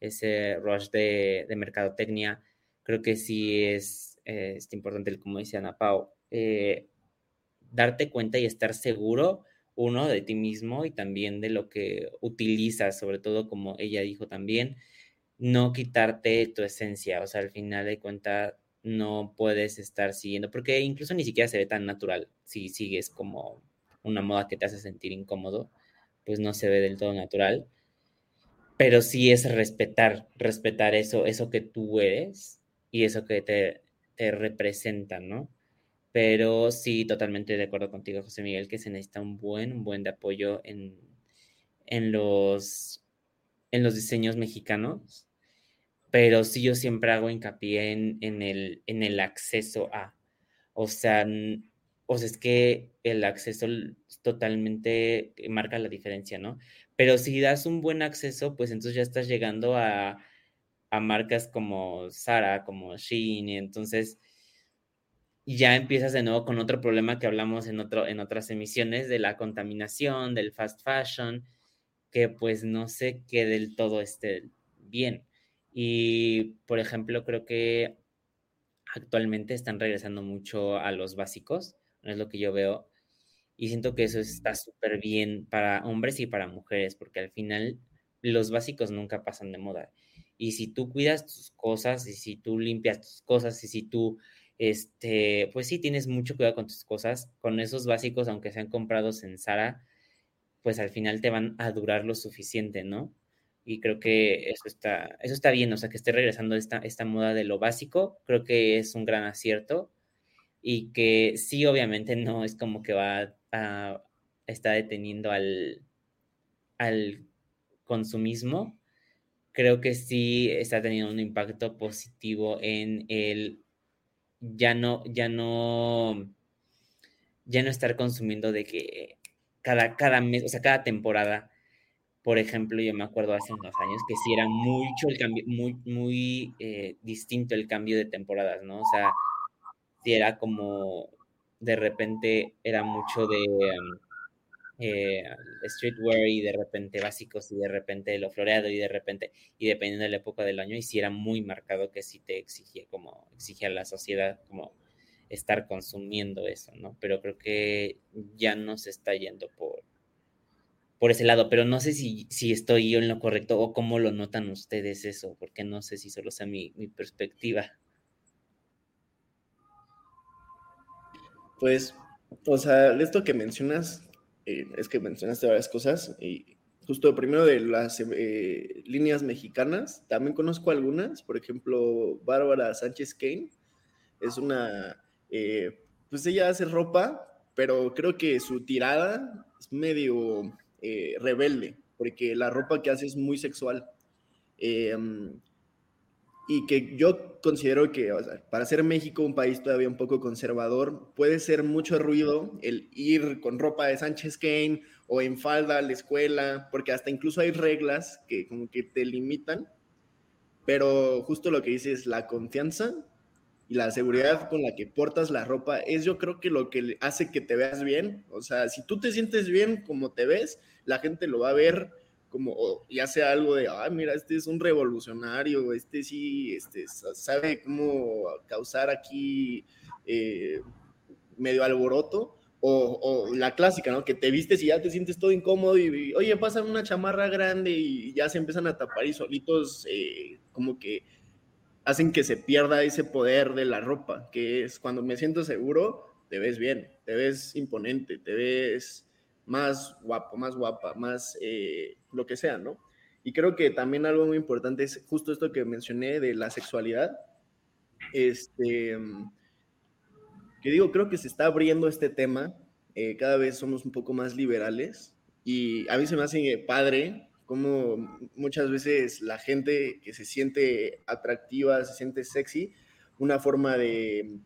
ese rush de, mercadotecnia, creo que sí es, eh, importante, como dice Ana Pau, eh, darte cuenta y estar seguro uno, de ti mismo y también de lo que utilizas, sobre todo como ella dijo también, no quitarte tu esencia, o sea, al final de cuentas no puedes estar siguiendo, porque incluso ni siquiera se ve tan natural si sigues como una moda que te hace sentir incómodo, pues no se ve del todo natural, pero sí es respetar, respetar eso, eso que tú eres y eso que te, te representa, ¿no? Pero sí, totalmente de acuerdo contigo, José Miguel, que se necesita un buen, un buen de apoyo en, en, los, en los diseños mexicanos. Pero sí, yo siempre hago hincapié en, en, el, en el acceso a. O sea, o sea, es que el acceso totalmente marca la diferencia, ¿no? Pero si das un buen acceso, pues entonces ya estás llegando a, a marcas como Sara, como Shein, y entonces y ya empiezas de nuevo con otro problema que hablamos en, otro, en otras emisiones de la contaminación, del fast fashion, que pues no sé que del todo esté bien. Y, por ejemplo, creo que actualmente están regresando mucho a los básicos, no es lo que yo veo, y siento que eso está súper bien para hombres y para mujeres, porque al final los básicos nunca pasan de moda. Y si tú cuidas tus cosas, y si tú limpias tus cosas, y si tú este, pues sí, tienes mucho cuidado con tus cosas, con esos básicos, aunque sean comprados en Sara, pues al final te van a durar lo suficiente, ¿no? Y creo que eso está, eso está bien, o sea, que esté regresando esta, esta moda de lo básico, creo que es un gran acierto y que sí, obviamente no es como que va a, estar deteniendo al, al consumismo, creo que sí está teniendo un impacto positivo en el ya no, ya no, ya no estar consumiendo de que cada, cada mes, o sea, cada temporada, por ejemplo, yo me acuerdo hace unos años que sí era mucho el cambio, muy, muy eh, distinto el cambio de temporadas, ¿no? O sea, sí era como, de repente era mucho de, eh, streetwear y de repente básicos y de repente lo floreado y de repente, y dependiendo de la época del año, y si era muy marcado que sí te exigía como, exigía la sociedad como estar consumiendo eso, ¿no? Pero creo que ya no se está yendo por, por ese lado, pero no sé si, si estoy yo en lo correcto o cómo lo notan ustedes eso, porque no sé si solo sea mi, mi perspectiva. Pues o sea, esto que mencionas, eh, es que mencionaste varias cosas, y justo primero de las eh, líneas mexicanas, también conozco algunas, por ejemplo, Bárbara Sánchez Kane, es una, eh, pues ella hace ropa, pero creo que su tirada es medio rebelde, porque la ropa que hace es muy sexual. Y que yo considero que para ser México un país todavía un poco conservador, puede ser mucho ruido el ir con ropa de Sánchez Kane o en falda a la escuela, porque hasta incluso hay reglas que como que te limitan, pero justo lo que dices, la confianza y la seguridad con la que portas la ropa es yo creo que lo que hace que te veas bien, o sea, si tú te sientes bien como te ves, la gente lo va a ver como ya sea algo de, ah, mira, este es un revolucionario, este sí, este sabe cómo causar aquí eh, medio alboroto, o, la clásica, ¿no? Que te vistes y ya te sientes todo incómodo y, oye, pasan una chamarra grande y ya se empiezan a tapar y solitos eh, como que hacen que se pierda ese poder de la ropa, que es cuando me siento seguro, te ves bien, te ves imponente, te ves más guapo, más guapa, más eh, lo que sea, ¿no? Y creo que también algo muy importante es justo esto que mencioné de la sexualidad. Este, que digo, creo que se está abriendo este tema, eh, cada vez somos un poco más liberales y a mí se me hace padre como muchas veces la gente que se siente atractiva, se siente sexy, una forma de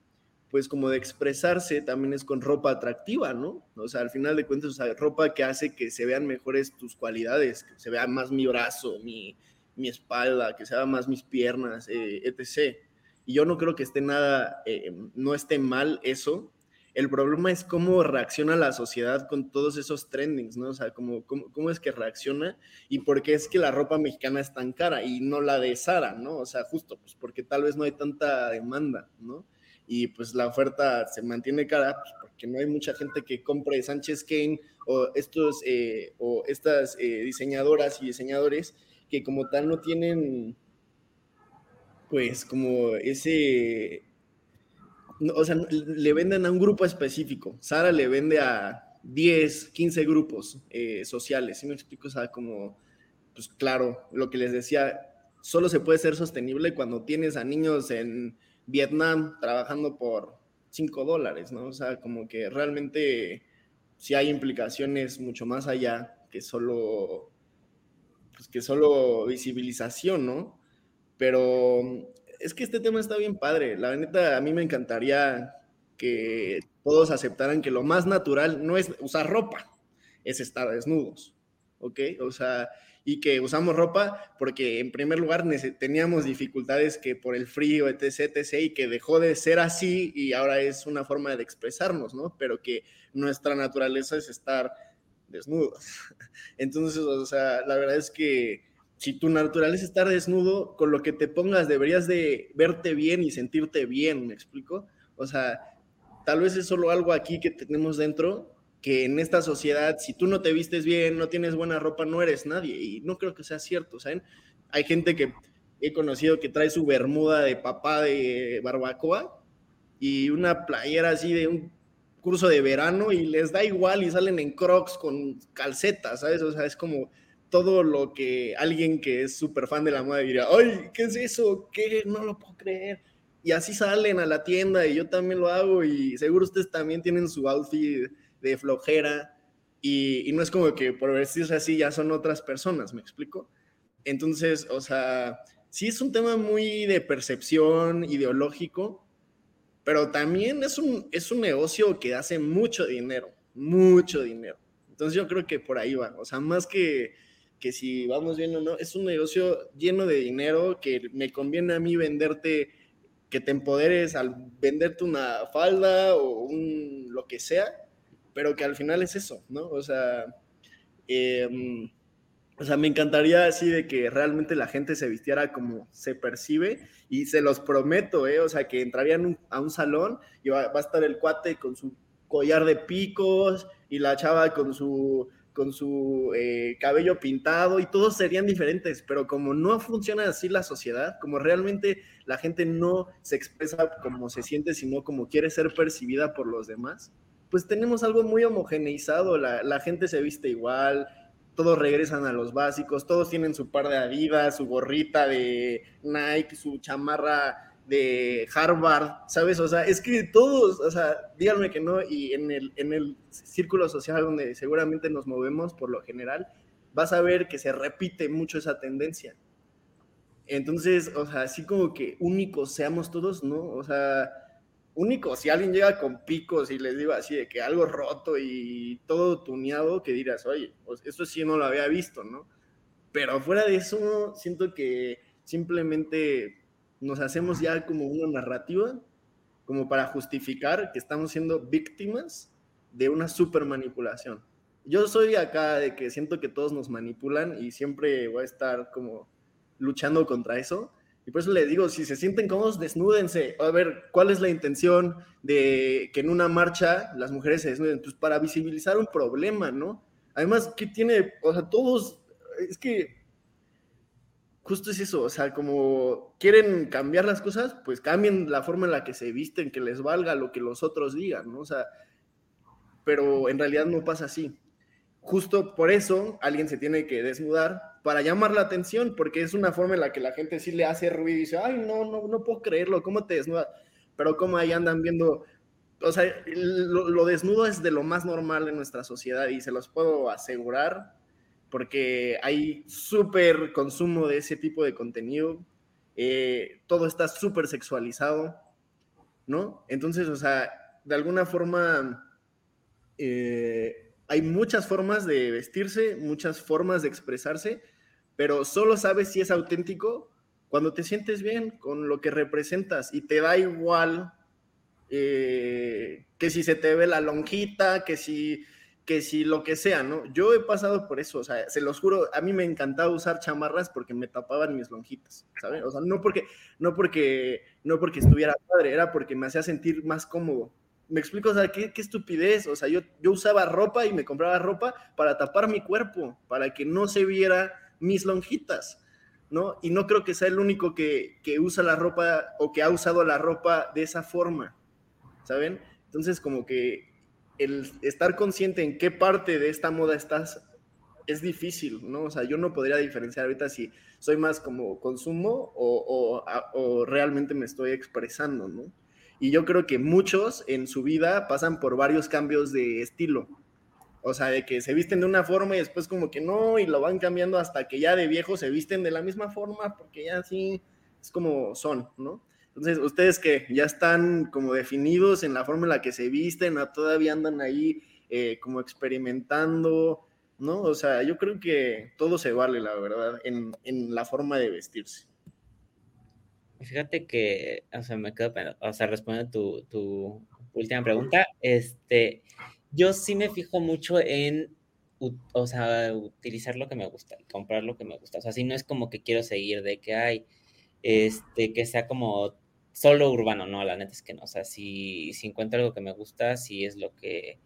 pues como de expresarse también es con ropa atractiva, ¿no? O sea, al final de cuentas, ropa que hace que se vean mejores tus cualidades, que se vea más mi brazo, mi, mi espalda, que se vean más mis piernas, eh, etc. Y yo no creo que esté nada, eh, no esté mal eso. El problema es cómo reacciona la sociedad con todos esos trendings, ¿no? O sea, cómo, cómo, cómo es que reacciona y por qué es que la ropa mexicana es tan cara y no la de Sara, ¿no? O sea, justo, pues porque tal vez no hay tanta demanda, ¿no? Y pues la oferta se mantiene cara pues, porque no hay mucha gente que compre Sánchez Kane o estos eh, o estas eh, diseñadoras y diseñadores que como tal no tienen pues como ese o sea, le venden a un grupo específico. Sara le vende a 10, 15 grupos eh, sociales. ¿Sí me explico? O sea, como, pues claro, lo que les decía, solo se puede ser sostenible cuando tienes a niños en Vietnam trabajando por 5 dólares, ¿no? O sea, como que realmente sí hay implicaciones mucho más allá que solo, pues que solo visibilización, ¿no? Pero es que este tema está bien padre. La neta, a mí me encantaría que todos aceptaran que lo más natural no es usar ropa, es estar desnudos, ¿ok? O sea, y que usamos ropa porque en primer lugar teníamos dificultades que por el frío, etc, etc, y que dejó de ser así y ahora es una forma de expresarnos, ¿no? Pero que nuestra naturaleza es estar desnudos. [LAUGHS] Entonces, o sea, la verdad es que si tu naturaleza es estar desnudo, con lo que te pongas deberías de verte bien y sentirte bien, ¿me explico? O sea, tal vez es solo algo aquí que tenemos dentro que en esta sociedad, si tú no te vistes bien, no tienes buena ropa, no eres nadie. Y no creo que sea cierto, ¿saben? Hay gente que he conocido que trae su bermuda de papá de barbacoa y una playera así de un curso de verano y les da igual y salen en crocs con calcetas, ¿sabes? O sea, es como todo lo que alguien que es súper fan de la moda diría, ¡ay, qué es eso! ¿Qué? No lo puedo creer. Y así salen a la tienda y yo también lo hago y seguro ustedes también tienen su outfit de flojera y, no es como que por vestirse así ya son otras personas, ¿me explico? Entonces, o sea, sí es un tema muy de percepción ideológico, pero también es un, es un negocio que hace mucho dinero, mucho dinero. Entonces yo creo que por ahí va, o sea, más que, que si vamos bien o no, es un negocio lleno de dinero que me conviene a mí venderte, que te empoderes al venderte una falda o un lo que sea, pero que al final es eso, ¿no? O sea, em, o sea, me encantaría así de que realmente la gente se vistiera como se percibe y se los prometo, ¿eh? O sea, que entrarían a un salón y va, a estar el cuate con su collar de picos y la chava con su con su eh, cabello pintado y todos serían diferentes, pero como no funciona así la sociedad, como realmente la gente no se expresa como se siente, sino como quiere ser percibida por los demás, pues tenemos algo muy homogeneizado, la, la gente se viste igual, todos regresan a los básicos, todos tienen su par de Adidas, su gorrita de Nike, su chamarra de Harvard, ¿sabes? O sea, es que todos, o sea, díganme que no, y en el, en el círculo social donde seguramente nos movemos por lo general, vas a ver que se repite mucho esa tendencia. Entonces, o sea, así como que únicos seamos todos, ¿no? O sea, únicos, si alguien llega con picos y les digo así de que algo roto y todo tuneado, que dirás, oye, pues eso sí no lo había visto, ¿no? Pero fuera de eso, siento que simplemente nos hacemos ya como una narrativa, como para justificar que estamos siendo víctimas de una super manipulación. Yo soy acá de que siento que todos nos manipulan y siempre voy a estar como luchando contra eso. Y por eso le digo, si se sienten cómodos, desnúdense. A ver, ¿cuál es la intención de que en una marcha las mujeres se desnuden? Pues para visibilizar un problema, ¿no? Además, ¿qué tiene? O sea, todos, es que justo es eso, o sea, como quieren cambiar las cosas, pues cambien la forma en la que se visten, que les valga lo que los otros digan, ¿no? O sea, pero en realidad no pasa así justo por eso alguien se tiene que desnudar para llamar la atención, porque es una forma en la que la gente sí le hace ruido y dice, ay, no, no, no puedo creerlo, ¿cómo te desnudas? Pero como ahí andan viendo, o sea, lo, desnudo es de lo más normal en nuestra sociedad y se los puedo asegurar, porque hay súper consumo de ese tipo de contenido, eh, todo está súper sexualizado, ¿no? Entonces, o sea, de alguna forma... Eh, hay muchas formas de vestirse, muchas formas de expresarse, pero solo sabes si es auténtico cuando te sientes bien con lo que representas y te da igual eh, que si se te ve la lonjita, que si, que si lo que sea, ¿no? Yo he pasado por eso, o sea, se los juro, a mí me encantaba usar chamarras porque me tapaban mis lonjitas, ¿sabes? O sea, no porque, no porque, no porque estuviera padre, era porque me hacía sentir más cómodo me explico, o sea, qué, estupidez. O sea, yo, yo usaba ropa y me compraba ropa para tapar mi cuerpo, para que no se viera mis lonjitas, ¿no? Y no creo que sea el único que, que usa la ropa o que ha usado la ropa de esa forma, ¿saben? Entonces, como que el estar consciente en qué parte de esta moda estás es difícil, ¿no? O sea, yo no podría diferenciar ahorita si soy más como consumo o, o, o realmente me estoy expresando, ¿no? Y yo creo que muchos en su vida pasan por varios cambios de estilo. O sea, de que se visten de una forma y después como que no, y lo van cambiando hasta que ya de viejo se visten de la misma forma, porque ya así es como son, ¿no? Entonces, ustedes que ya están como definidos en la forma en la que se visten, o todavía andan ahí eh, como experimentando, ¿no? O sea, yo creo que todo se vale, la verdad, en, en la forma de vestirse. Fíjate que, o sea, me quedo, o sea, respondiendo tu, tu última pregunta, este, yo sí me fijo mucho en, o sea, utilizar lo que me gusta, comprar lo que me gusta. O sea, si no es como que quiero seguir de que hay, este, que sea como solo urbano, no, la neta es que no. O sea, si, si encuentro algo que me gusta, sí es lo que,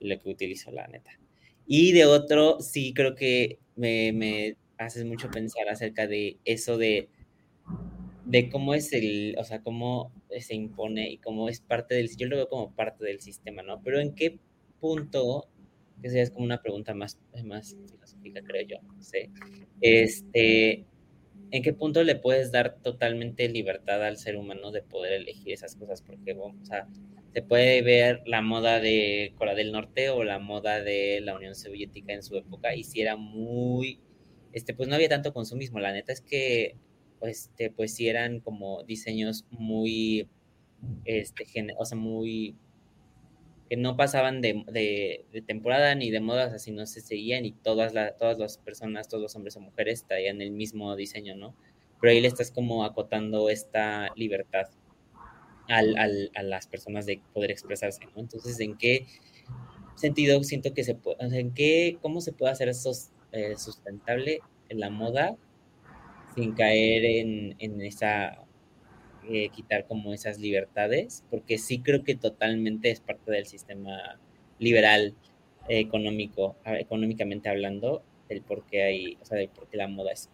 lo que utilizo, la neta. Y de otro, sí creo que me, me haces mucho pensar acerca de eso de de cómo es el, o sea, cómo se impone y cómo es parte del, yo lo veo como parte del sistema, ¿no? Pero en qué punto, que sería como una pregunta más, más filosófica, creo yo, sé, este, ¿en qué punto le puedes dar totalmente libertad al ser humano de poder elegir esas cosas? Porque, bueno, o sea, se puede ver la moda de Corea del Norte o la moda de la Unión Soviética en su época y si era muy, este, pues no había tanto consumismo, la neta es que este, pues sí eran como diseños muy, este, o sea, muy, que no pasaban de, temporada ni de modas, así no se seguían y todas, todas las personas, todos los hombres o mujeres traían el mismo diseño, ¿no? Pero ahí le estás como acotando esta libertad a las personas de poder expresarse, ¿no? Entonces, ¿en qué sentido siento que se puede, en qué, cómo se puede hacer eso eh, sustentable en la moda sin caer en, en esa, eh, quitar como esas libertades, porque sí creo que totalmente es parte del sistema liberal económico, económicamente hablando, el por qué hay, o sea, del por qué la moda es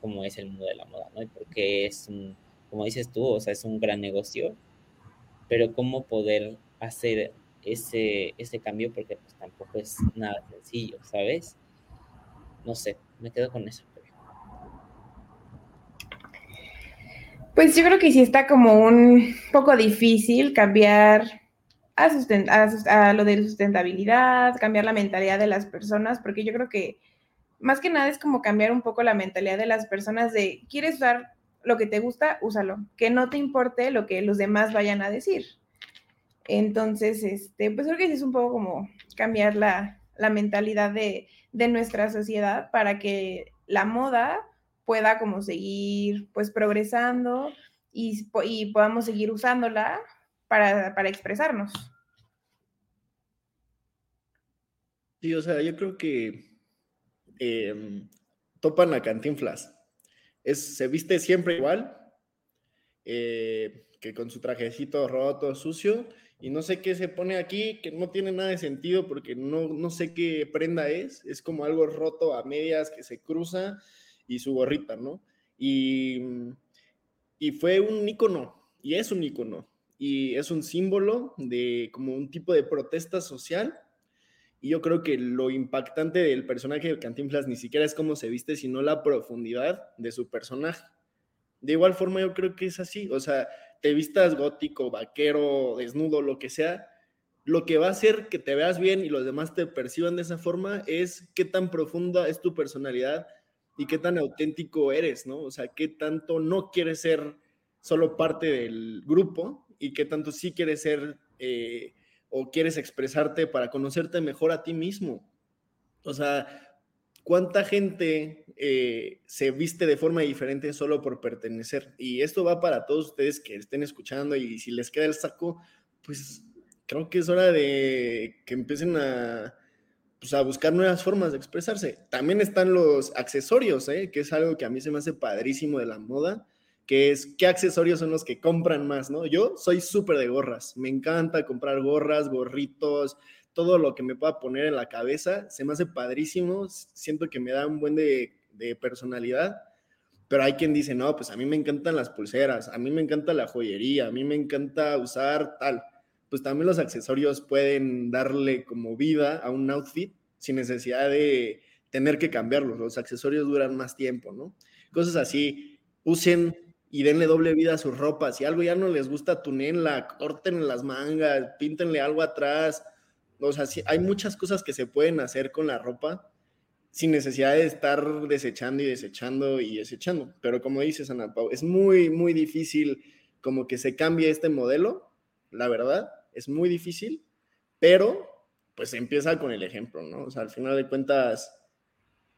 como, es el mundo de la moda, ¿no? Y porque es un, como dices tú, o sea, es un gran negocio, pero cómo poder hacer ese, ese cambio porque pues tampoco es nada sencillo, ¿sabes? No sé, me quedo con eso. Pues yo creo que sí está como un poco difícil cambiar a, a, lo de sustentabilidad, cambiar la mentalidad de las personas, porque yo creo que más que nada es como cambiar un poco la mentalidad de las personas de, ¿quieres usar lo que te gusta? Úsalo, que no te importe lo que los demás vayan a decir. Entonces, este, pues creo que es un poco como cambiar la, mentalidad de, nuestra sociedad para que la moda pueda como seguir pues progresando y, podamos seguir usándola para, para expresarnos. Sí, o sea, yo creo que Em, topan a Cantinflas. Es, se viste siempre igual, eh, que con su trajecito roto, sucio, y no sé qué se pone aquí, que no tiene nada de sentido porque no, no sé qué prenda es, es como algo roto a medias que se cruza y su gorrita, ¿no? Y, y fue un icono, y es un icono, y es un símbolo de como un tipo de protesta social y yo creo que lo impactante del personaje de Cantinflas ni siquiera es cómo se viste, sino la profundidad de su personaje. De igual forma, yo creo que es así. O sea, te vistas gótico, vaquero, desnudo, lo que sea, lo que va a hacer que te veas bien y los demás te perciban de esa forma es qué tan profunda es tu personalidad y qué tan auténtico eres, ¿no? O sea, qué tanto no quieres ser solo parte del grupo y qué tanto sí quieres ser eh, o quieres expresarte para conocerte mejor a ti mismo. O sea, ¿cuánta gente eh, se viste de forma diferente solo por pertenecer? Y esto va para todos ustedes que estén escuchando y si les queda el saco, pues creo que es hora de que empiecen a, pues, a buscar nuevas formas de expresarse. También están los accesorios, ¿eh? que es algo que a mí se me hace padrísimo de la moda que es qué accesorios son los que compran más, ¿no? Yo soy súper de gorras, me encanta comprar gorras, gorritos, todo lo que me pueda poner en la cabeza, se me hace padrísimo, siento que me da un buen de, personalidad, pero hay quien dice, no, pues a mí me encantan las pulseras, a mí me encanta la joyería, a mí me encanta usar tal, pues también los accesorios pueden darle como vida a un outfit sin necesidad de tener que cambiarlos, los accesorios duran más tiempo, ¿no? Cosas así, usen y denle doble vida a sus ropas. Si algo ya no les gusta, tunenla, corten las mangas, píntenle algo atrás. O sea, hay muchas cosas que se pueden hacer con la ropa sin necesidad de estar desechando y desechando y desechando. Pero como dices, Ana Pau, es muy, muy difícil como que se cambie este modelo, la verdad, es muy difícil, pero pues empieza con el ejemplo, ¿no? O sea, al final de cuentas,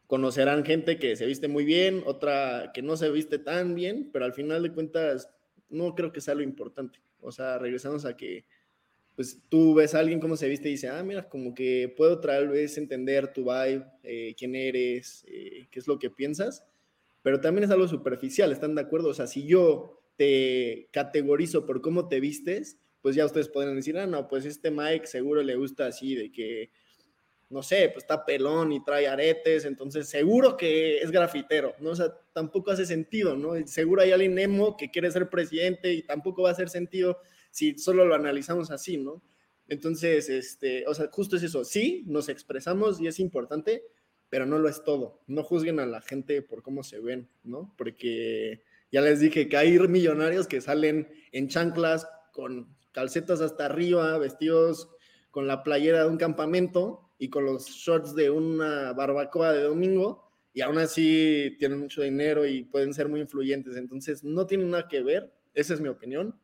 conocerán gente que se viste muy bien, otra que no se viste tan bien, pero al final de cuentas no creo que sea lo importante. O sea, regresamos a que pues tú ves a alguien cómo se viste y dice, ah, mira, como que puedo tal vez entender tu vibe, eh, quién eres, eh, qué es lo que piensas, pero también es algo superficial, ¿están de acuerdo? O sea, si yo te categorizo por cómo te vistes, pues ya ustedes podrían decir, ah, no, pues este Mike seguro le gusta así, de que no sé, pues está pelón y trae aretes, entonces seguro que es grafitero, ¿no? O sea, tampoco hace sentido, ¿no? Seguro hay alguien emo que quiere ser presidente y tampoco va a hacer sentido si solo lo analizamos así, ¿no? Entonces, este, o sea, justo es eso, sí, nos expresamos y es importante, pero no lo es todo. No juzguen a la gente por cómo se ven, ¿no? Porque ya les dije que hay millonarios que salen en chanclas con calcetas hasta arriba, vestidos con la playera de un campamento y con los shorts de una barbacoa de domingo y aún así tienen mucho dinero y pueden ser muy influyentes. Entonces, no tienen nada que ver, esa es mi opinión,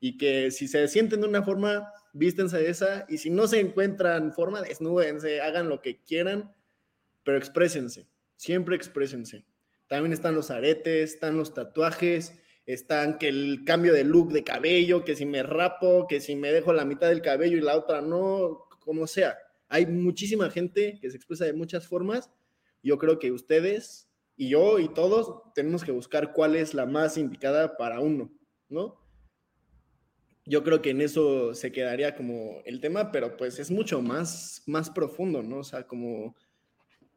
y que si se sienten de una forma, vístense de esa, y si no se encuentran forma, desnúdense, hagan lo que quieran, pero exprésense, siempre exprésense. También están los aretes, están los tatuajes, están que el cambio de look de cabello, que si me rapo, que si me dejo la mitad del cabello y la otra no, como sea hay muchísima gente que se expresa de muchas formas. Yo creo que ustedes y yo y todos tenemos que buscar cuál es la más indicada para uno, ¿no? Yo creo que en eso se quedaría como el tema, pero pues es mucho más, más profundo, ¿no? O sea, como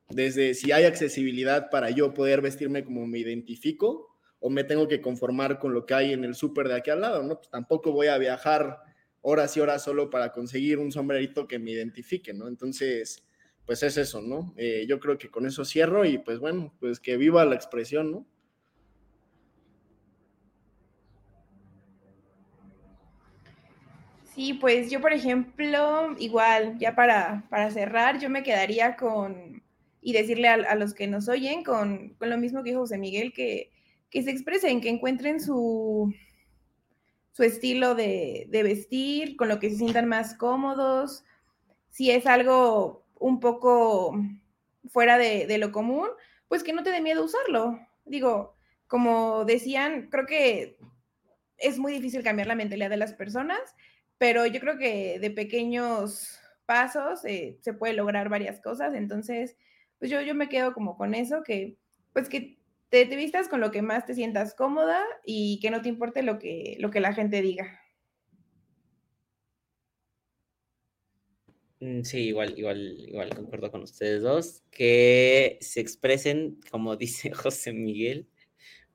desde si hay accesibilidad para yo poder vestirme como me identifico o me tengo que conformar con lo que hay en el súper de aquí al lado, ¿no? Pues tampoco voy a viajar horas y horas solo para conseguir un sombrerito que me identifique, ¿no? Entonces, pues es eso, ¿no? Eh, yo creo que con eso cierro y pues bueno, pues que viva la expresión, ¿no? Sí, pues yo, por ejemplo, igual, ya para, para cerrar, yo me quedaría con, y decirle a, los que nos oyen, con, con, lo mismo que dijo José Miguel, que, que se expresen, que encuentren su, su estilo de, de, vestir, con lo que se sientan más cómodos. Si es algo un poco fuera de, de lo común, pues que no te dé miedo usarlo. Digo, como decían, creo que es muy difícil cambiar la mentalidad de las personas pero yo creo que de pequeños pasos eh, se puede lograr varias cosas, entonces, pues yo, yo me quedo como con eso, que pues que te, te, vistas con lo que más te sientas cómoda y que no te importe lo que, lo que la gente diga. Mm, sí, igual, igual, igual concuerdo con ustedes dos, que se expresen, como [LAUGHS] dice José Miguel,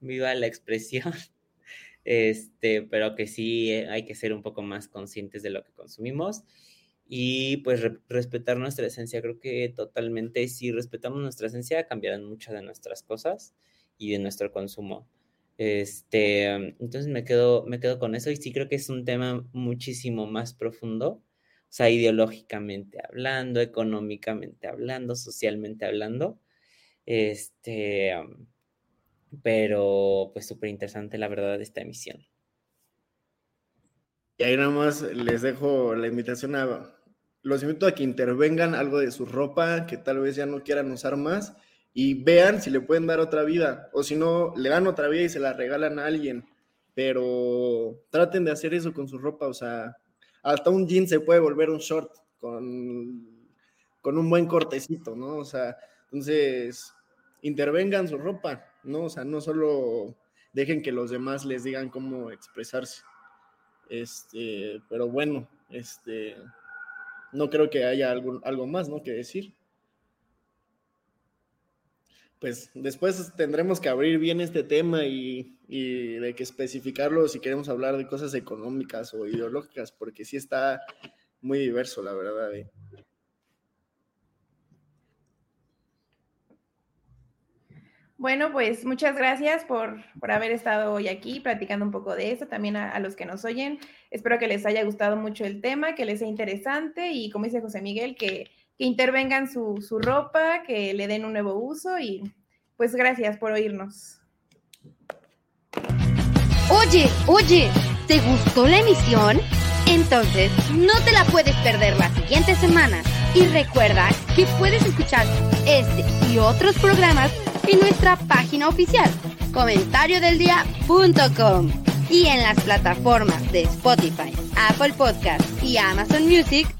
viva la expresión [LAUGHS] este, pero que sí eh, hay que ser un poco más conscientes de lo que consumimos y pues respetar nuestra esencia. Creo que totalmente si respetamos nuestra esencia cambiarán muchas de nuestras cosas y de nuestro consumo. Este, entonces me quedo, me quedo con eso y sí creo que es un tema muchísimo más profundo, o sea, ideológicamente hablando, económicamente hablando, socialmente hablando. Este, pero pues súper interesante la verdad esta emisión. Y ahí nada más les dejo la invitación a, los invito a que intervengan algo de su ropa que tal vez ya no quieran usar más y vean si le pueden dar otra vida o si no, le dan otra vida y se la regalan a alguien, pero traten de hacer eso con su ropa, o sea, hasta un jean se puede volver un short con, con un buen cortecito, ¿no? O sea, entonces intervengan su ropa, ¿no? O sea, no solo dejen que los demás les digan cómo expresarse. Este, pero bueno, este, no creo que haya algo, algo más, ¿no? Que decir. Pues después tendremos que abrir bien este tema y, y de que especificarlo si queremos hablar de cosas económicas o ideológicas, porque sí está muy diverso, la verdad. ¿eh? Bueno, pues muchas gracias por, por, haber estado hoy aquí platicando un poco de eso, también a, los que nos oyen. Espero que les haya gustado mucho el tema, que les sea interesante y como dice José Miguel, que, que intervengan su, su ropa, que le den un nuevo uso y pues gracias por oírnos. Oye, oye, ¿te gustó la emisión? Entonces, no te la puedes perder la siguiente semana. Y recuerda que puedes escuchar este y otros programas en nuestra página oficial, comentariodeldia.com y en las plataformas de Spotify, Apple Podcast y Amazon Music.